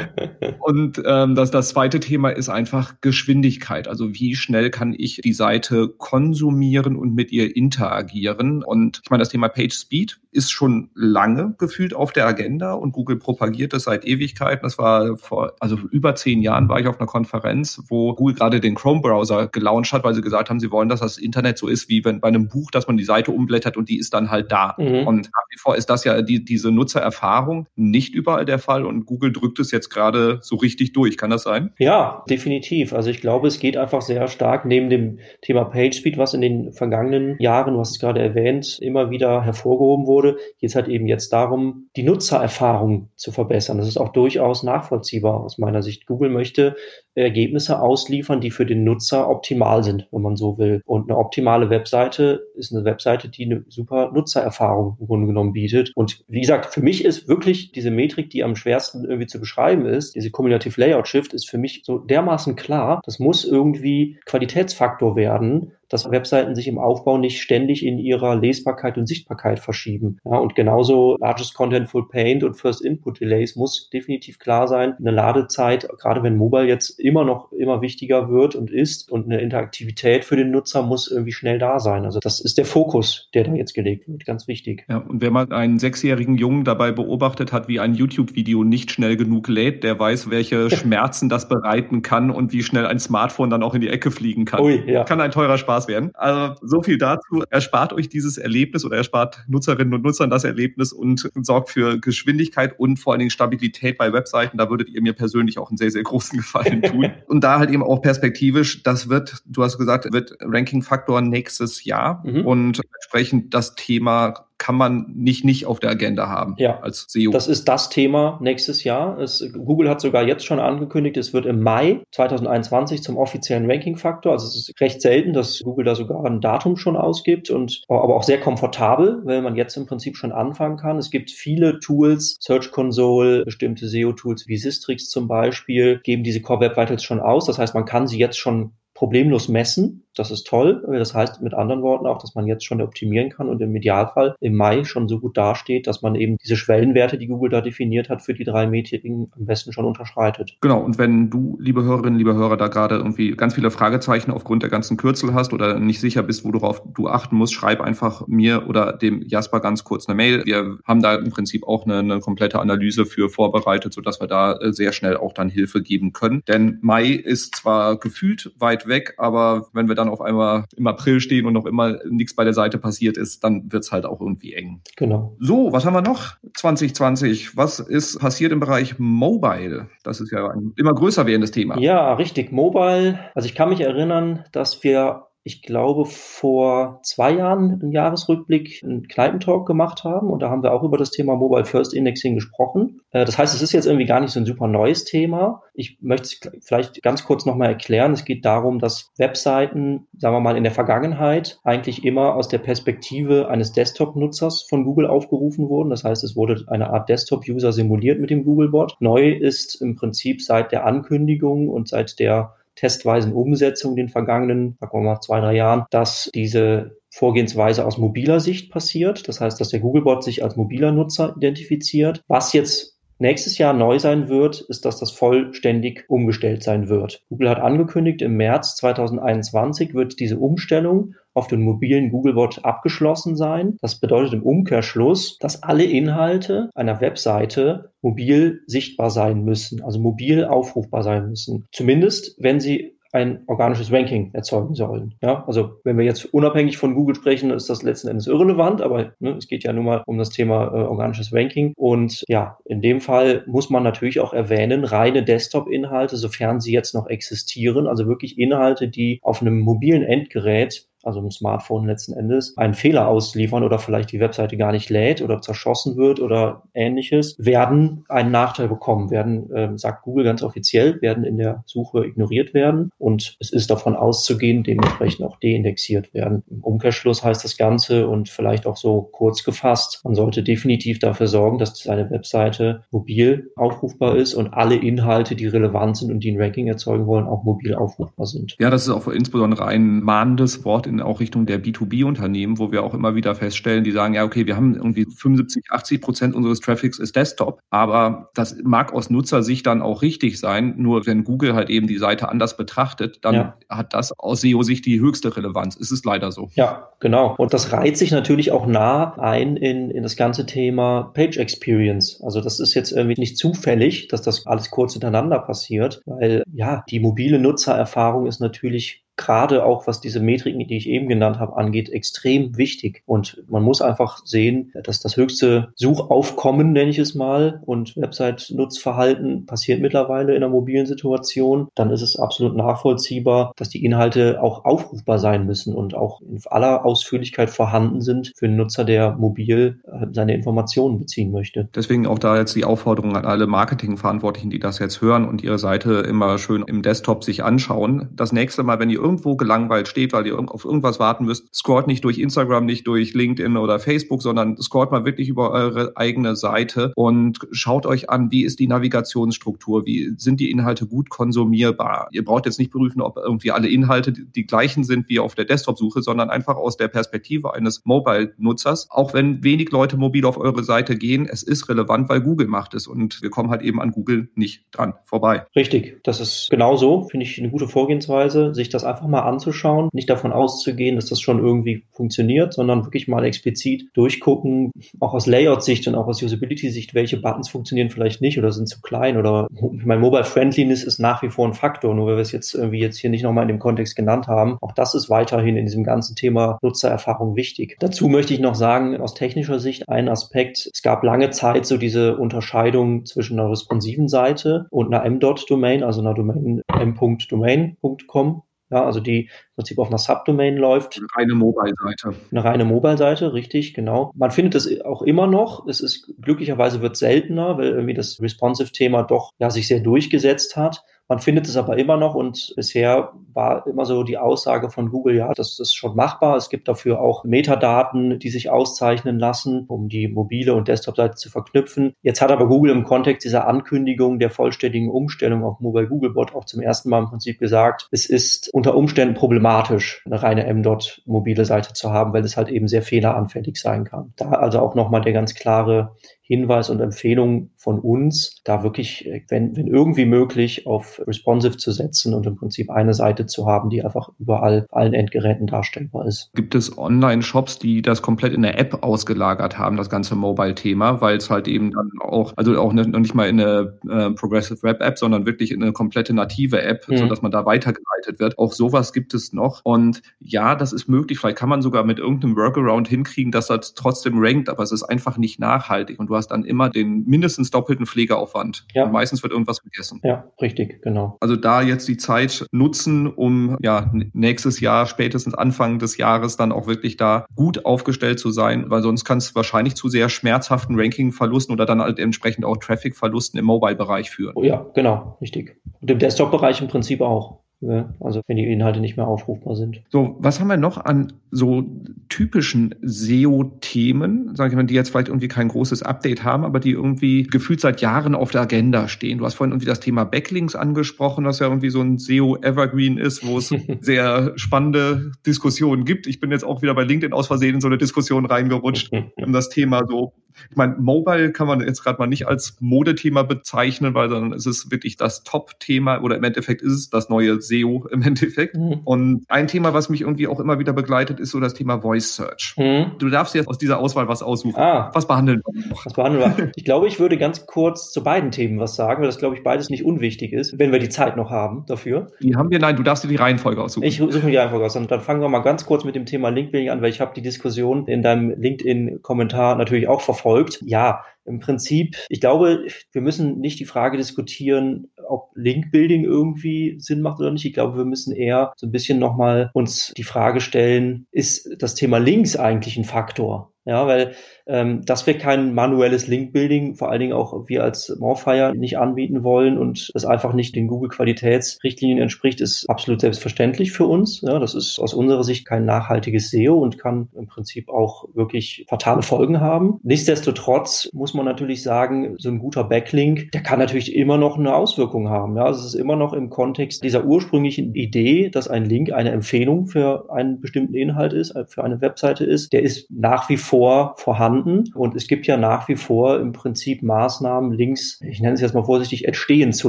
[SPEAKER 1] und ähm, das, das zweite Thema ist einfach Geschwindigkeit. Also wie schnell kann ich die Seite konsumieren und mit ihr interagieren? Und ich meine, das Thema Page Speed ist schon lange gefühlt auf der Agenda und Google propagiert das seit Ewigkeiten. Das war vor, also über zehn Jahren war ich auf einer Konferenz, wo Google gerade den Chrome-Browser gelauncht hat, weil sie gesagt haben, sie wollen, dass das Internet so ist wie wenn bei einem Buch, dass man die Seite umblättert und die ist dann halt da. Mhm. Und nach wie vor ist das ja die, diese Nutzererfahrung nicht überall der Fall und Google drückt es jetzt gerade so richtig durch. Kann das sein?
[SPEAKER 2] Ja, definitiv. Also ich glaube, es geht einfach sehr stark neben dem Thema PageSpeed, was in den vergangenen Jahren, du hast es gerade erwähnt, immer wieder hervorgehoben wurde wurde, geht es halt eben jetzt darum, die Nutzererfahrung zu verbessern. Das ist auch durchaus nachvollziehbar aus meiner Sicht. Google möchte Ergebnisse ausliefern, die für den Nutzer optimal sind, wenn man so will. Und eine optimale Webseite ist eine Webseite, die eine super Nutzererfahrung im Grunde genommen bietet. Und wie gesagt, für mich ist wirklich diese Metrik, die am schwersten irgendwie zu beschreiben ist, diese Cumulative Layout Shift, ist für mich so dermaßen klar. Das muss irgendwie Qualitätsfaktor werden, dass Webseiten sich im Aufbau nicht ständig in ihrer Lesbarkeit und Sichtbarkeit verschieben. Ja, und genauso Largest Contentful Paint und First Input Delays muss definitiv klar sein. Eine Ladezeit, gerade wenn Mobile jetzt immer noch immer wichtiger wird und ist und eine Interaktivität für den Nutzer muss irgendwie schnell da sein. Also das ist der Fokus, der da jetzt gelegt wird. Ganz wichtig.
[SPEAKER 1] Ja, und wenn man einen sechsjährigen Jungen dabei beobachtet hat, wie ein YouTube-Video nicht schnell genug lädt, der weiß, welche Schmerzen das bereiten kann und wie schnell ein Smartphone dann auch in die Ecke fliegen kann. Ui, ja. Kann ein teurer Spaß Spaß werden. Also so viel dazu. Erspart euch dieses Erlebnis oder erspart Nutzerinnen und Nutzern das Erlebnis und sorgt für Geschwindigkeit und vor allen Dingen Stabilität bei Webseiten. Da würdet ihr mir persönlich auch einen sehr, sehr großen Gefallen tun. und da halt eben auch perspektivisch, das wird, du hast gesagt, wird Ranking-Faktor nächstes Jahr mhm. und entsprechend das Thema kann man nicht nicht auf der Agenda haben
[SPEAKER 2] ja, als SEO. Das ist das Thema nächstes Jahr. Es, Google hat sogar jetzt schon angekündigt, es wird im Mai 2021 zum offiziellen Ranking-Faktor. Also es ist recht selten, dass Google da sogar ein Datum schon ausgibt und aber auch sehr komfortabel, weil man jetzt im Prinzip schon anfangen kann. Es gibt viele Tools, Search Console, bestimmte SEO-Tools wie Sistrix zum Beispiel, geben diese Core Web Vitals schon aus. Das heißt, man kann sie jetzt schon problemlos messen das ist toll. Das heißt mit anderen Worten auch, dass man jetzt schon optimieren kann und im Idealfall im Mai schon so gut dasteht, dass man eben diese Schwellenwerte, die Google da definiert hat, für die drei Metriken am besten schon unterschreitet.
[SPEAKER 1] Genau. Und wenn du, liebe Hörerinnen, liebe Hörer, da gerade irgendwie ganz viele Fragezeichen aufgrund der ganzen Kürzel hast oder nicht sicher bist, worauf du achten musst, schreib einfach mir oder dem Jasper ganz kurz eine Mail. Wir haben da im Prinzip auch eine, eine komplette Analyse für vorbereitet, sodass wir da äh, sehr schnell auch dann Hilfe geben können. Denn Mai ist zwar gefühlt weit weg, aber wenn wir da dann auf einmal im April stehen und noch immer nichts bei der Seite passiert ist, dann wird es halt auch irgendwie eng.
[SPEAKER 2] Genau.
[SPEAKER 1] So, was haben wir noch 2020? Was ist passiert im Bereich Mobile? Das ist ja ein immer größer werdendes Thema.
[SPEAKER 2] Ja, richtig. Mobile. Also ich kann mich erinnern, dass wir ich glaube, vor zwei Jahren einen Jahresrückblick, einen Kneipentalk gemacht haben und da haben wir auch über das Thema Mobile First Indexing gesprochen. Äh, das heißt, es ist jetzt irgendwie gar nicht so ein super neues Thema. Ich möchte es vielleicht ganz kurz nochmal erklären. Es geht darum, dass Webseiten, sagen wir mal, in der Vergangenheit eigentlich immer aus der Perspektive eines Desktop-Nutzers von Google aufgerufen wurden. Das heißt, es wurde eine Art Desktop-User simuliert mit dem Google-Bot. Neu ist im Prinzip seit der Ankündigung und seit der testweisen Umsetzung in den vergangenen, sagen wir mal, zwei, drei Jahren, dass diese Vorgehensweise aus mobiler Sicht passiert. Das heißt, dass der Googlebot sich als mobiler Nutzer identifiziert. Was jetzt nächstes Jahr neu sein wird, ist, dass das vollständig umgestellt sein wird. Google hat angekündigt, im März 2021 wird diese Umstellung auf den mobilen Googlebot abgeschlossen sein. Das bedeutet im Umkehrschluss, dass alle Inhalte einer Webseite mobil sichtbar sein müssen, also mobil aufrufbar sein müssen. Zumindest, wenn sie ein organisches Ranking erzeugen sollen. Ja, also wenn wir jetzt unabhängig von Google sprechen, ist das letzten Endes irrelevant, aber ne, es geht ja nun mal um das Thema äh, organisches Ranking. Und ja, in dem Fall muss man natürlich auch erwähnen, reine Desktop-Inhalte, sofern sie jetzt noch existieren, also wirklich Inhalte, die auf einem mobilen Endgerät also im Smartphone letzten Endes, einen Fehler ausliefern oder vielleicht die Webseite gar nicht lädt oder zerschossen wird oder ähnliches, werden einen Nachteil bekommen, werden, äh, sagt Google ganz offiziell, werden in der Suche ignoriert werden und es ist davon auszugehen, dementsprechend auch deindexiert werden. Im Umkehrschluss heißt das Ganze und vielleicht auch so kurz gefasst, man sollte definitiv dafür sorgen, dass seine Webseite mobil aufrufbar ist und alle Inhalte, die relevant sind und die ein Ranking erzeugen wollen, auch mobil aufrufbar sind.
[SPEAKER 1] Ja, das ist auch insbesondere ein mahnendes Wort in auch Richtung der B2B-Unternehmen, wo wir auch immer wieder feststellen, die sagen, ja, okay, wir haben irgendwie 75, 80 Prozent unseres Traffics ist Desktop, aber das mag aus Nutzersicht dann auch richtig sein. Nur wenn Google halt eben die Seite anders betrachtet, dann ja. hat das aus SEO-Sicht die höchste Relevanz. Es ist leider so.
[SPEAKER 2] Ja, genau. Und das reiht sich natürlich auch nah ein in, in das ganze Thema Page Experience. Also das ist jetzt irgendwie nicht zufällig, dass das alles kurz hintereinander passiert, weil ja, die mobile Nutzererfahrung ist natürlich gerade auch was diese Metriken, die ich eben genannt habe, angeht, extrem wichtig. Und man muss einfach sehen, dass das höchste Suchaufkommen, nenne ich es mal, und Website-Nutzverhalten passiert mittlerweile in einer mobilen Situation. Dann ist es absolut nachvollziehbar, dass die Inhalte auch aufrufbar sein müssen und auch in aller Ausführlichkeit vorhanden sind für einen Nutzer, der mobil äh, seine Informationen beziehen möchte.
[SPEAKER 1] Deswegen auch da jetzt die Aufforderung an alle Marketingverantwortlichen, die das jetzt hören und ihre Seite immer schön im Desktop sich anschauen. Das nächste Mal, wenn ihr irgendwo gelangweilt steht, weil ihr auf irgendwas warten müsst, scrollt nicht durch Instagram, nicht durch LinkedIn oder Facebook, sondern scrollt mal wirklich über eure eigene Seite und schaut euch an, wie ist die Navigationsstruktur, wie sind die Inhalte gut konsumierbar. Ihr braucht jetzt nicht prüfen, ob irgendwie alle Inhalte die gleichen sind wie auf der Desktop-Suche, sondern einfach aus der Perspektive eines Mobile-Nutzers. Auch wenn wenig Leute mobil auf eure Seite gehen, es ist relevant, weil Google macht es und wir kommen halt eben an Google nicht dran vorbei.
[SPEAKER 2] Richtig, das ist genau so, finde ich eine gute Vorgehensweise, sich das einfach mal anzuschauen, nicht davon auszugehen, dass das schon irgendwie funktioniert, sondern wirklich mal explizit durchgucken, auch aus Layout-Sicht und auch aus Usability-Sicht, welche Buttons funktionieren vielleicht nicht oder sind zu klein oder mein Mobile Friendliness ist nach wie vor ein Faktor, nur weil wir es jetzt irgendwie jetzt hier nicht nochmal in dem Kontext genannt haben. Auch das ist weiterhin in diesem ganzen Thema Nutzererfahrung wichtig. Dazu möchte ich noch sagen, aus technischer Sicht ein Aspekt, es gab lange Zeit so diese Unterscheidung zwischen einer responsiven Seite und einer M.Domain, also einer Domain m.domain.com ja, also die im Prinzip auf einer Subdomain läuft.
[SPEAKER 1] Eine reine Mobile-Seite.
[SPEAKER 2] Eine reine Mobile-Seite, richtig, genau. Man findet es auch immer noch. Es ist glücklicherweise wird seltener, weil irgendwie das Responsive-Thema doch ja sich sehr durchgesetzt hat. Man findet es aber immer noch und bisher war immer so die Aussage von Google, ja, das ist schon machbar. Es gibt dafür auch Metadaten, die sich auszeichnen lassen, um die mobile und Desktop-Seite zu verknüpfen. Jetzt hat aber Google im Kontext dieser Ankündigung der vollständigen Umstellung auf Mobile Googlebot auch zum ersten Mal im Prinzip gesagt, es ist unter Umständen problematisch, eine reine M-Dot mobile Seite zu haben, weil es halt eben sehr fehleranfällig sein kann. Da also auch nochmal der ganz klare Hinweis und Empfehlung von uns, da wirklich, wenn, wenn irgendwie möglich, auf responsive zu setzen und im Prinzip eine Seite zu haben, die einfach überall allen Endgeräten darstellbar ist.
[SPEAKER 1] Gibt es Online-Shops, die das komplett in der App ausgelagert haben, das ganze Mobile-Thema, weil es halt eben dann auch, also auch noch nicht mal in eine äh, Progressive Web App, sondern wirklich in eine komplette native App, mhm. sodass man da weitergeleitet wird. Auch sowas gibt es noch. Und ja, das ist möglich. Vielleicht kann man sogar mit irgendeinem Workaround hinkriegen, dass das trotzdem rankt, aber es ist einfach nicht nachhaltig. Und du hast dann immer den mindestens doppelten Pflegeaufwand. Ja. Und meistens wird irgendwas vergessen.
[SPEAKER 2] Ja, richtig, genau.
[SPEAKER 1] Also da jetzt die Zeit nutzen, um ja nächstes Jahr, spätestens Anfang des Jahres dann auch wirklich da gut aufgestellt zu sein, weil sonst kann es wahrscheinlich zu sehr schmerzhaften Rankingverlusten oder dann halt entsprechend auch Traffic-Verlusten im Mobile-Bereich führen.
[SPEAKER 2] Oh ja, genau, richtig. Und im Desktop-Bereich im Prinzip auch. Ja, also wenn die Inhalte nicht mehr aufrufbar sind.
[SPEAKER 1] So, was haben wir noch an so typischen SEO-Themen, sage ich mal, die jetzt vielleicht irgendwie kein großes Update haben, aber die irgendwie gefühlt seit Jahren auf der Agenda stehen? Du hast vorhin irgendwie das Thema Backlinks angesprochen, was ja irgendwie so ein SEO-Evergreen ist, wo es sehr spannende Diskussionen gibt. Ich bin jetzt auch wieder bei LinkedIn aus Versehen in so eine Diskussion reingerutscht, um das Thema so ich meine, Mobile kann man jetzt gerade mal nicht als Modethema bezeichnen, weil dann ist es wirklich das Top-Thema oder im Endeffekt ist es das neue SEO im Endeffekt. Mhm. Und ein Thema, was mich irgendwie auch immer wieder begleitet, ist so das Thema Voice Search. Mhm. Du darfst jetzt aus dieser Auswahl was aussuchen. Ah. Was behandeln wir noch?
[SPEAKER 2] Was behandeln wir? Ich glaube, ich würde ganz kurz zu beiden Themen was sagen, weil das, glaube ich, beides nicht unwichtig ist, wenn wir die Zeit noch haben dafür.
[SPEAKER 1] Die haben wir, nein, du darfst dir die Reihenfolge aussuchen.
[SPEAKER 2] Ich suche mir die Reihenfolge aus. Und dann fangen wir mal ganz kurz mit dem Thema Linkbuilding an, weil ich habe die Diskussion in deinem LinkedIn-Kommentar natürlich auch verfolgt verfolgt. Ja, im Prinzip, ich glaube, wir müssen nicht die Frage diskutieren, ob Link-Building irgendwie Sinn macht oder nicht. Ich glaube, wir müssen eher so ein bisschen nochmal uns die Frage stellen, ist das Thema Links eigentlich ein Faktor? Ja, weil ähm, dass wir kein manuelles Link-Building, vor allen Dingen auch wir als Morfire nicht anbieten wollen und das einfach nicht den Google-Qualitätsrichtlinien entspricht, ist absolut selbstverständlich für uns. Ja, das ist aus unserer Sicht kein nachhaltiges SEO und kann im Prinzip auch wirklich fatale Folgen haben. Nichtsdestotrotz muss man natürlich sagen, so ein guter Backlink, der kann natürlich immer noch eine Auswirkung haben. Ja, also es ist immer noch im Kontext dieser ursprünglichen Idee, dass ein Link eine Empfehlung für einen bestimmten Inhalt ist, für eine Webseite ist, der ist nach wie vor vorhanden vorhanden und es gibt ja nach wie vor im Prinzip Maßnahmen, Links, ich nenne es jetzt mal vorsichtig, entstehen zu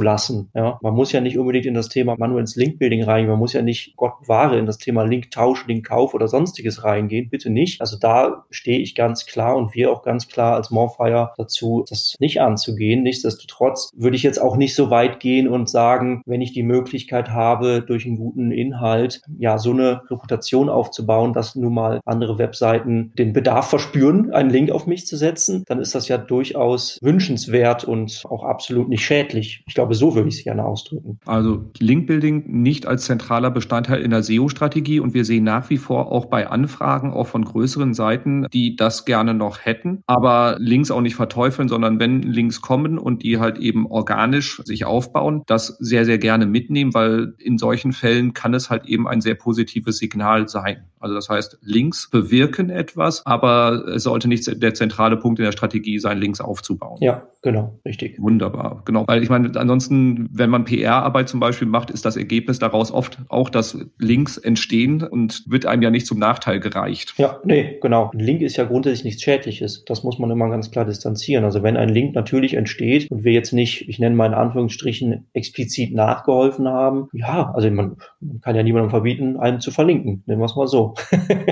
[SPEAKER 2] lassen. Ja, man muss ja nicht unbedingt in das Thema manuelles Linkbuilding reingehen, man muss ja nicht, Gott bewahre, in das Thema Linktausch, Linkkauf oder sonstiges reingehen, bitte nicht. Also da stehe ich ganz klar und wir auch ganz klar als Morfire dazu, das nicht anzugehen. Nichtsdestotrotz würde ich jetzt auch nicht so weit gehen und sagen, wenn ich die Möglichkeit habe, durch einen guten Inhalt, ja, so eine Reputation aufzubauen, dass nun mal andere Webseiten den Bedarf verspüren, einen Link auf mich zu setzen, dann ist das ja durchaus wünschenswert und auch absolut nicht schädlich. Ich glaube, so würde ich es gerne ausdrücken.
[SPEAKER 1] Also Linkbuilding nicht als zentraler Bestandteil in der SEO-Strategie und wir sehen nach wie vor auch bei Anfragen auch von größeren Seiten, die das gerne noch hätten, aber Links auch nicht verteufeln, sondern wenn Links kommen und die halt eben organisch sich aufbauen, das sehr, sehr gerne mitnehmen, weil in solchen Fällen kann es halt eben ein sehr positives Signal sein. Also das heißt, Links bewirken etwas, aber es sollte nicht der zentrale Punkt in der Strategie sein, Links aufzubauen.
[SPEAKER 2] Ja, genau, richtig.
[SPEAKER 1] Wunderbar, genau. Weil ich meine, ansonsten, wenn man PR-Arbeit zum Beispiel macht, ist das Ergebnis daraus oft auch, dass Links entstehen und wird einem ja nicht zum Nachteil gereicht.
[SPEAKER 2] Ja, nee, genau. Ein Link ist ja grundsätzlich nichts Schädliches. Das muss man immer ganz klar distanzieren. Also wenn ein Link natürlich entsteht und wir jetzt nicht, ich nenne mal in Anführungsstrichen, explizit nachgeholfen haben, ja, also man, man kann ja niemandem verbieten, einen zu verlinken. Nehmen wir es mal so.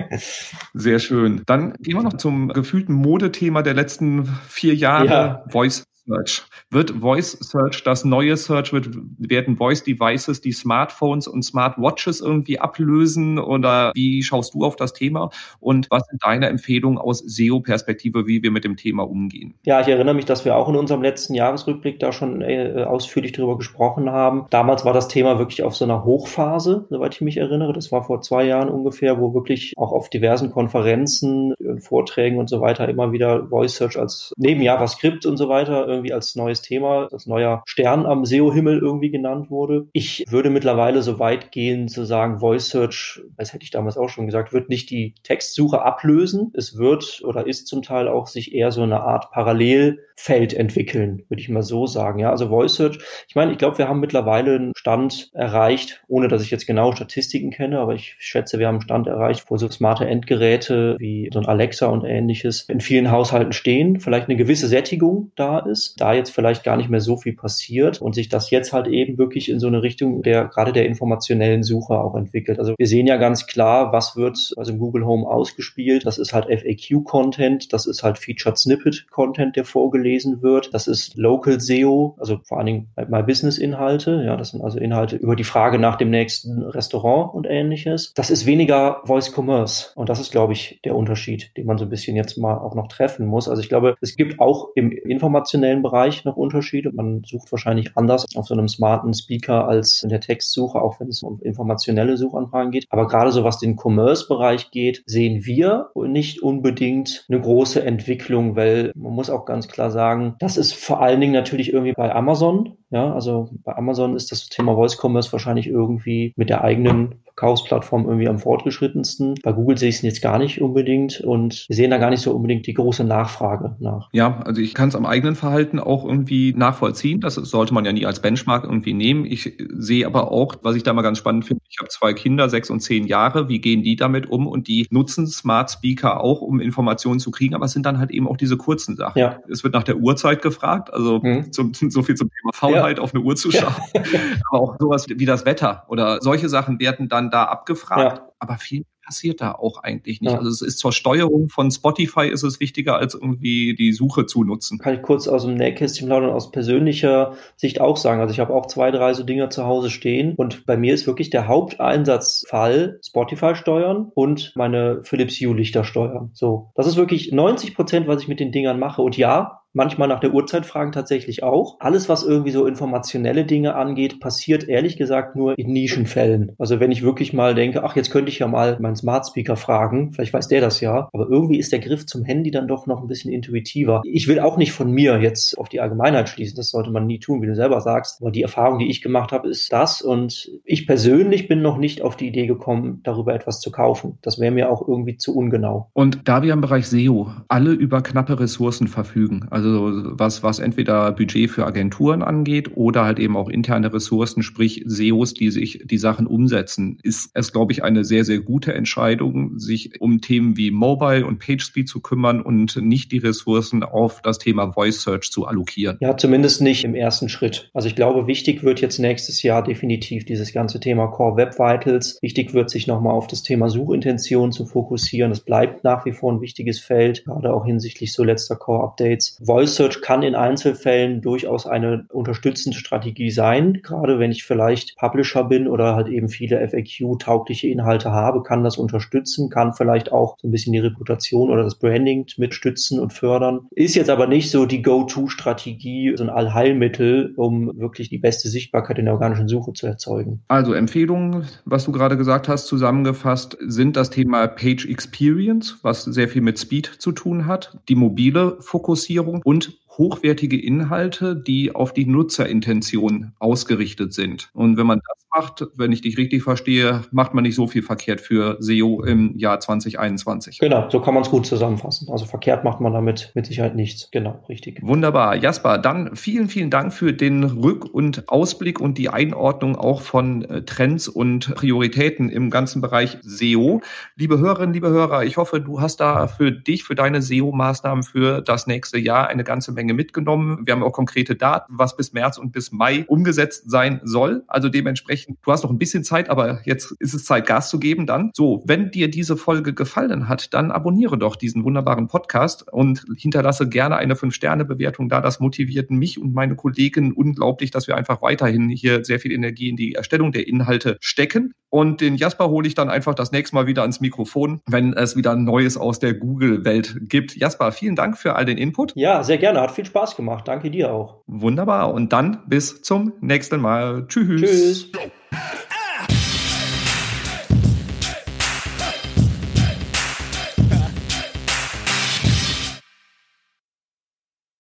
[SPEAKER 1] Sehr schön. Dann gehen wir noch zum gefühlten Modethema der letzten vier Jahre, ja. Voice Search. Wird Voice Search das neue Search? Wird, werden Voice Devices die Smartphones und Smartwatches irgendwie ablösen? Oder wie schaust du auf das Thema? Und was sind deine Empfehlungen aus SEO-Perspektive, wie wir mit dem Thema umgehen?
[SPEAKER 2] Ja, ich erinnere mich, dass wir auch in unserem letzten Jahresrückblick da schon äh, ausführlich darüber gesprochen haben. Damals war das Thema wirklich auf so einer Hochphase, soweit ich mich erinnere. Das war vor zwei Jahren ungefähr, wo wirklich auch auf diversen Konferenzen, Vorträgen und so weiter immer wieder Voice Search als neben JavaScript und so weiter irgendwie als neues Thema, als neuer Stern am SEO-Himmel irgendwie genannt wurde. Ich würde mittlerweile so weit gehen zu sagen, Voice Search, das hätte ich damals auch schon gesagt, wird nicht die Textsuche ablösen. Es wird oder ist zum Teil auch sich eher so eine Art Parallelfeld entwickeln, würde ich mal so sagen. Ja, also Voice Search. Ich meine, ich glaube, wir haben mittlerweile einen Stand erreicht, ohne dass ich jetzt genau Statistiken kenne, aber ich schätze, wir haben einen Stand erreicht, wo so smarte Endgeräte wie so ein Alexa und ähnliches in vielen Haushalten stehen, vielleicht eine gewisse Sättigung da ist da jetzt vielleicht gar nicht mehr so viel passiert und sich das jetzt halt eben wirklich in so eine Richtung der gerade der informationellen Suche auch entwickelt. Also wir sehen ja ganz klar, was wird also im Google Home ausgespielt. Das ist halt FAQ-Content, das ist halt Featured Snippet-Content, der vorgelesen wird. Das ist Local SEO, also vor allen Dingen My Business-Inhalte. Ja, das sind also Inhalte über die Frage nach dem nächsten Restaurant und ähnliches. Das ist weniger Voice Commerce. Und das ist, glaube ich, der Unterschied, den man so ein bisschen jetzt mal auch noch treffen muss. Also ich glaube, es gibt auch im informationellen redaktionellen Bereich noch Unterschiede. Man sucht wahrscheinlich anders auf so einem smarten Speaker als in der Textsuche, auch wenn es um informationelle Suchanfragen geht. Aber gerade so was den Commerce-Bereich geht, sehen wir nicht unbedingt eine große Entwicklung, weil man muss auch ganz klar sagen, das ist vor allen Dingen natürlich irgendwie bei Amazon. Ja, also bei Amazon ist das Thema Voice Commerce wahrscheinlich irgendwie mit der eigenen Verkaufsplattform irgendwie am fortgeschrittensten. Bei Google sehe ich es jetzt gar nicht unbedingt und wir sehen da gar nicht so unbedingt die große Nachfrage nach.
[SPEAKER 1] Ja, also ich kann es am eigenen Verhalten auch irgendwie nachvollziehen. Das sollte man ja nie als Benchmark irgendwie nehmen. Ich sehe aber auch, was ich da mal ganz spannend finde, ich habe zwei Kinder, sechs und zehn Jahre. Wie gehen die damit um? Und die nutzen Smart Speaker auch, um Informationen zu kriegen, aber es sind dann halt eben auch diese kurzen Sachen. Ja. Es wird nach der Uhrzeit gefragt, also mhm. zum, so viel zum Thema Faulheit, ja. auf eine Uhr zu schauen. Ja. aber auch sowas wie das Wetter oder solche Sachen werden dann da abgefragt. Aber viel passiert da auch eigentlich nicht. Ja. Also es ist zur Steuerung von Spotify ist es wichtiger, als irgendwie die Suche zu nutzen.
[SPEAKER 2] Kann ich kurz aus dem Nähkästchen plaudern, aus persönlicher Sicht auch sagen. Also ich habe auch zwei, drei so Dinger zu Hause stehen und bei mir ist wirklich der Haupteinsatzfall Spotify steuern und meine Philips Hue Lichter steuern. So. Das ist wirklich 90 Prozent, was ich mit den Dingern mache. Und ja, manchmal nach der Uhrzeit fragen tatsächlich auch. Alles, was irgendwie so informationelle Dinge angeht, passiert ehrlich gesagt nur in Nischenfällen. Also wenn ich wirklich mal denke, ach, jetzt könnte ich ja mal meinen Smart Speaker fragen, vielleicht weiß der das ja, aber irgendwie ist der Griff zum Handy dann doch noch ein bisschen intuitiver. Ich will auch nicht von mir jetzt auf die Allgemeinheit schließen, das sollte man nie tun, wie du selber sagst, aber die Erfahrung, die ich gemacht habe, ist das und ich persönlich bin noch nicht auf die Idee gekommen, darüber etwas zu kaufen. Das wäre mir auch irgendwie zu ungenau.
[SPEAKER 1] Und da wir im Bereich SEO alle über knappe Ressourcen verfügen, also also was, was entweder Budget für Agenturen angeht oder halt eben auch interne Ressourcen, sprich SEOs, die sich die Sachen umsetzen, ist es, glaube ich, eine sehr, sehr gute Entscheidung, sich um Themen wie Mobile und PageSpeed zu kümmern und nicht die Ressourcen auf das Thema Voice Search zu allokieren.
[SPEAKER 2] Ja, zumindest nicht im ersten Schritt. Also ich glaube, wichtig wird jetzt nächstes Jahr definitiv dieses ganze Thema Core Web Vitals. Wichtig wird sich nochmal auf das Thema Suchintention zu fokussieren. Das bleibt nach wie vor ein wichtiges Feld, gerade auch hinsichtlich so letzter Core Updates. Voice Search kann in Einzelfällen durchaus eine unterstützende Strategie sein. Gerade wenn ich vielleicht Publisher bin oder halt eben viele FAQ-taugliche Inhalte habe, kann das unterstützen, kann vielleicht auch so ein bisschen die Reputation oder das Branding mitstützen und fördern. Ist jetzt aber nicht so die Go-To-Strategie, so ein Allheilmittel, um wirklich die beste Sichtbarkeit in der organischen Suche zu erzeugen.
[SPEAKER 1] Also Empfehlungen, was du gerade gesagt hast, zusammengefasst, sind das Thema Page Experience, was sehr viel mit Speed zu tun hat, die mobile Fokussierung und hochwertige Inhalte, die auf die Nutzerintention ausgerichtet sind. Und wenn man das macht, wenn ich dich richtig verstehe, macht man nicht so viel verkehrt für SEO im Jahr 2021.
[SPEAKER 2] Genau, so kann man es gut zusammenfassen. Also verkehrt macht man damit mit Sicherheit nichts. Genau, richtig.
[SPEAKER 1] Wunderbar. Jasper, dann vielen, vielen Dank für den Rück- und Ausblick und die Einordnung auch von äh, Trends und Prioritäten im ganzen Bereich SEO. Liebe Hörerinnen, liebe Hörer, ich hoffe, du hast da für dich, für deine SEO-Maßnahmen für das nächste Jahr eine ganze Menge mitgenommen. Wir haben auch konkrete Daten, was bis März und bis Mai umgesetzt sein soll. Also dementsprechend, du hast noch ein bisschen Zeit, aber jetzt ist es Zeit, Gas zu geben dann. So, wenn dir diese Folge gefallen hat, dann abonniere doch diesen wunderbaren Podcast und hinterlasse gerne eine Fünf-Sterne-Bewertung da. Das motiviert mich und meine Kollegen unglaublich, dass wir einfach weiterhin hier sehr viel Energie in die Erstellung der Inhalte stecken. Und den Jasper hole ich dann einfach das nächste Mal wieder ans Mikrofon, wenn es wieder Neues aus der Google-Welt gibt. Jasper, vielen Dank für all den Input.
[SPEAKER 2] Ja, sehr gerne. Hat viel Spaß gemacht. Danke dir auch.
[SPEAKER 1] Wunderbar. Und dann bis zum nächsten Mal. Tschüss. Tschüss. Hey!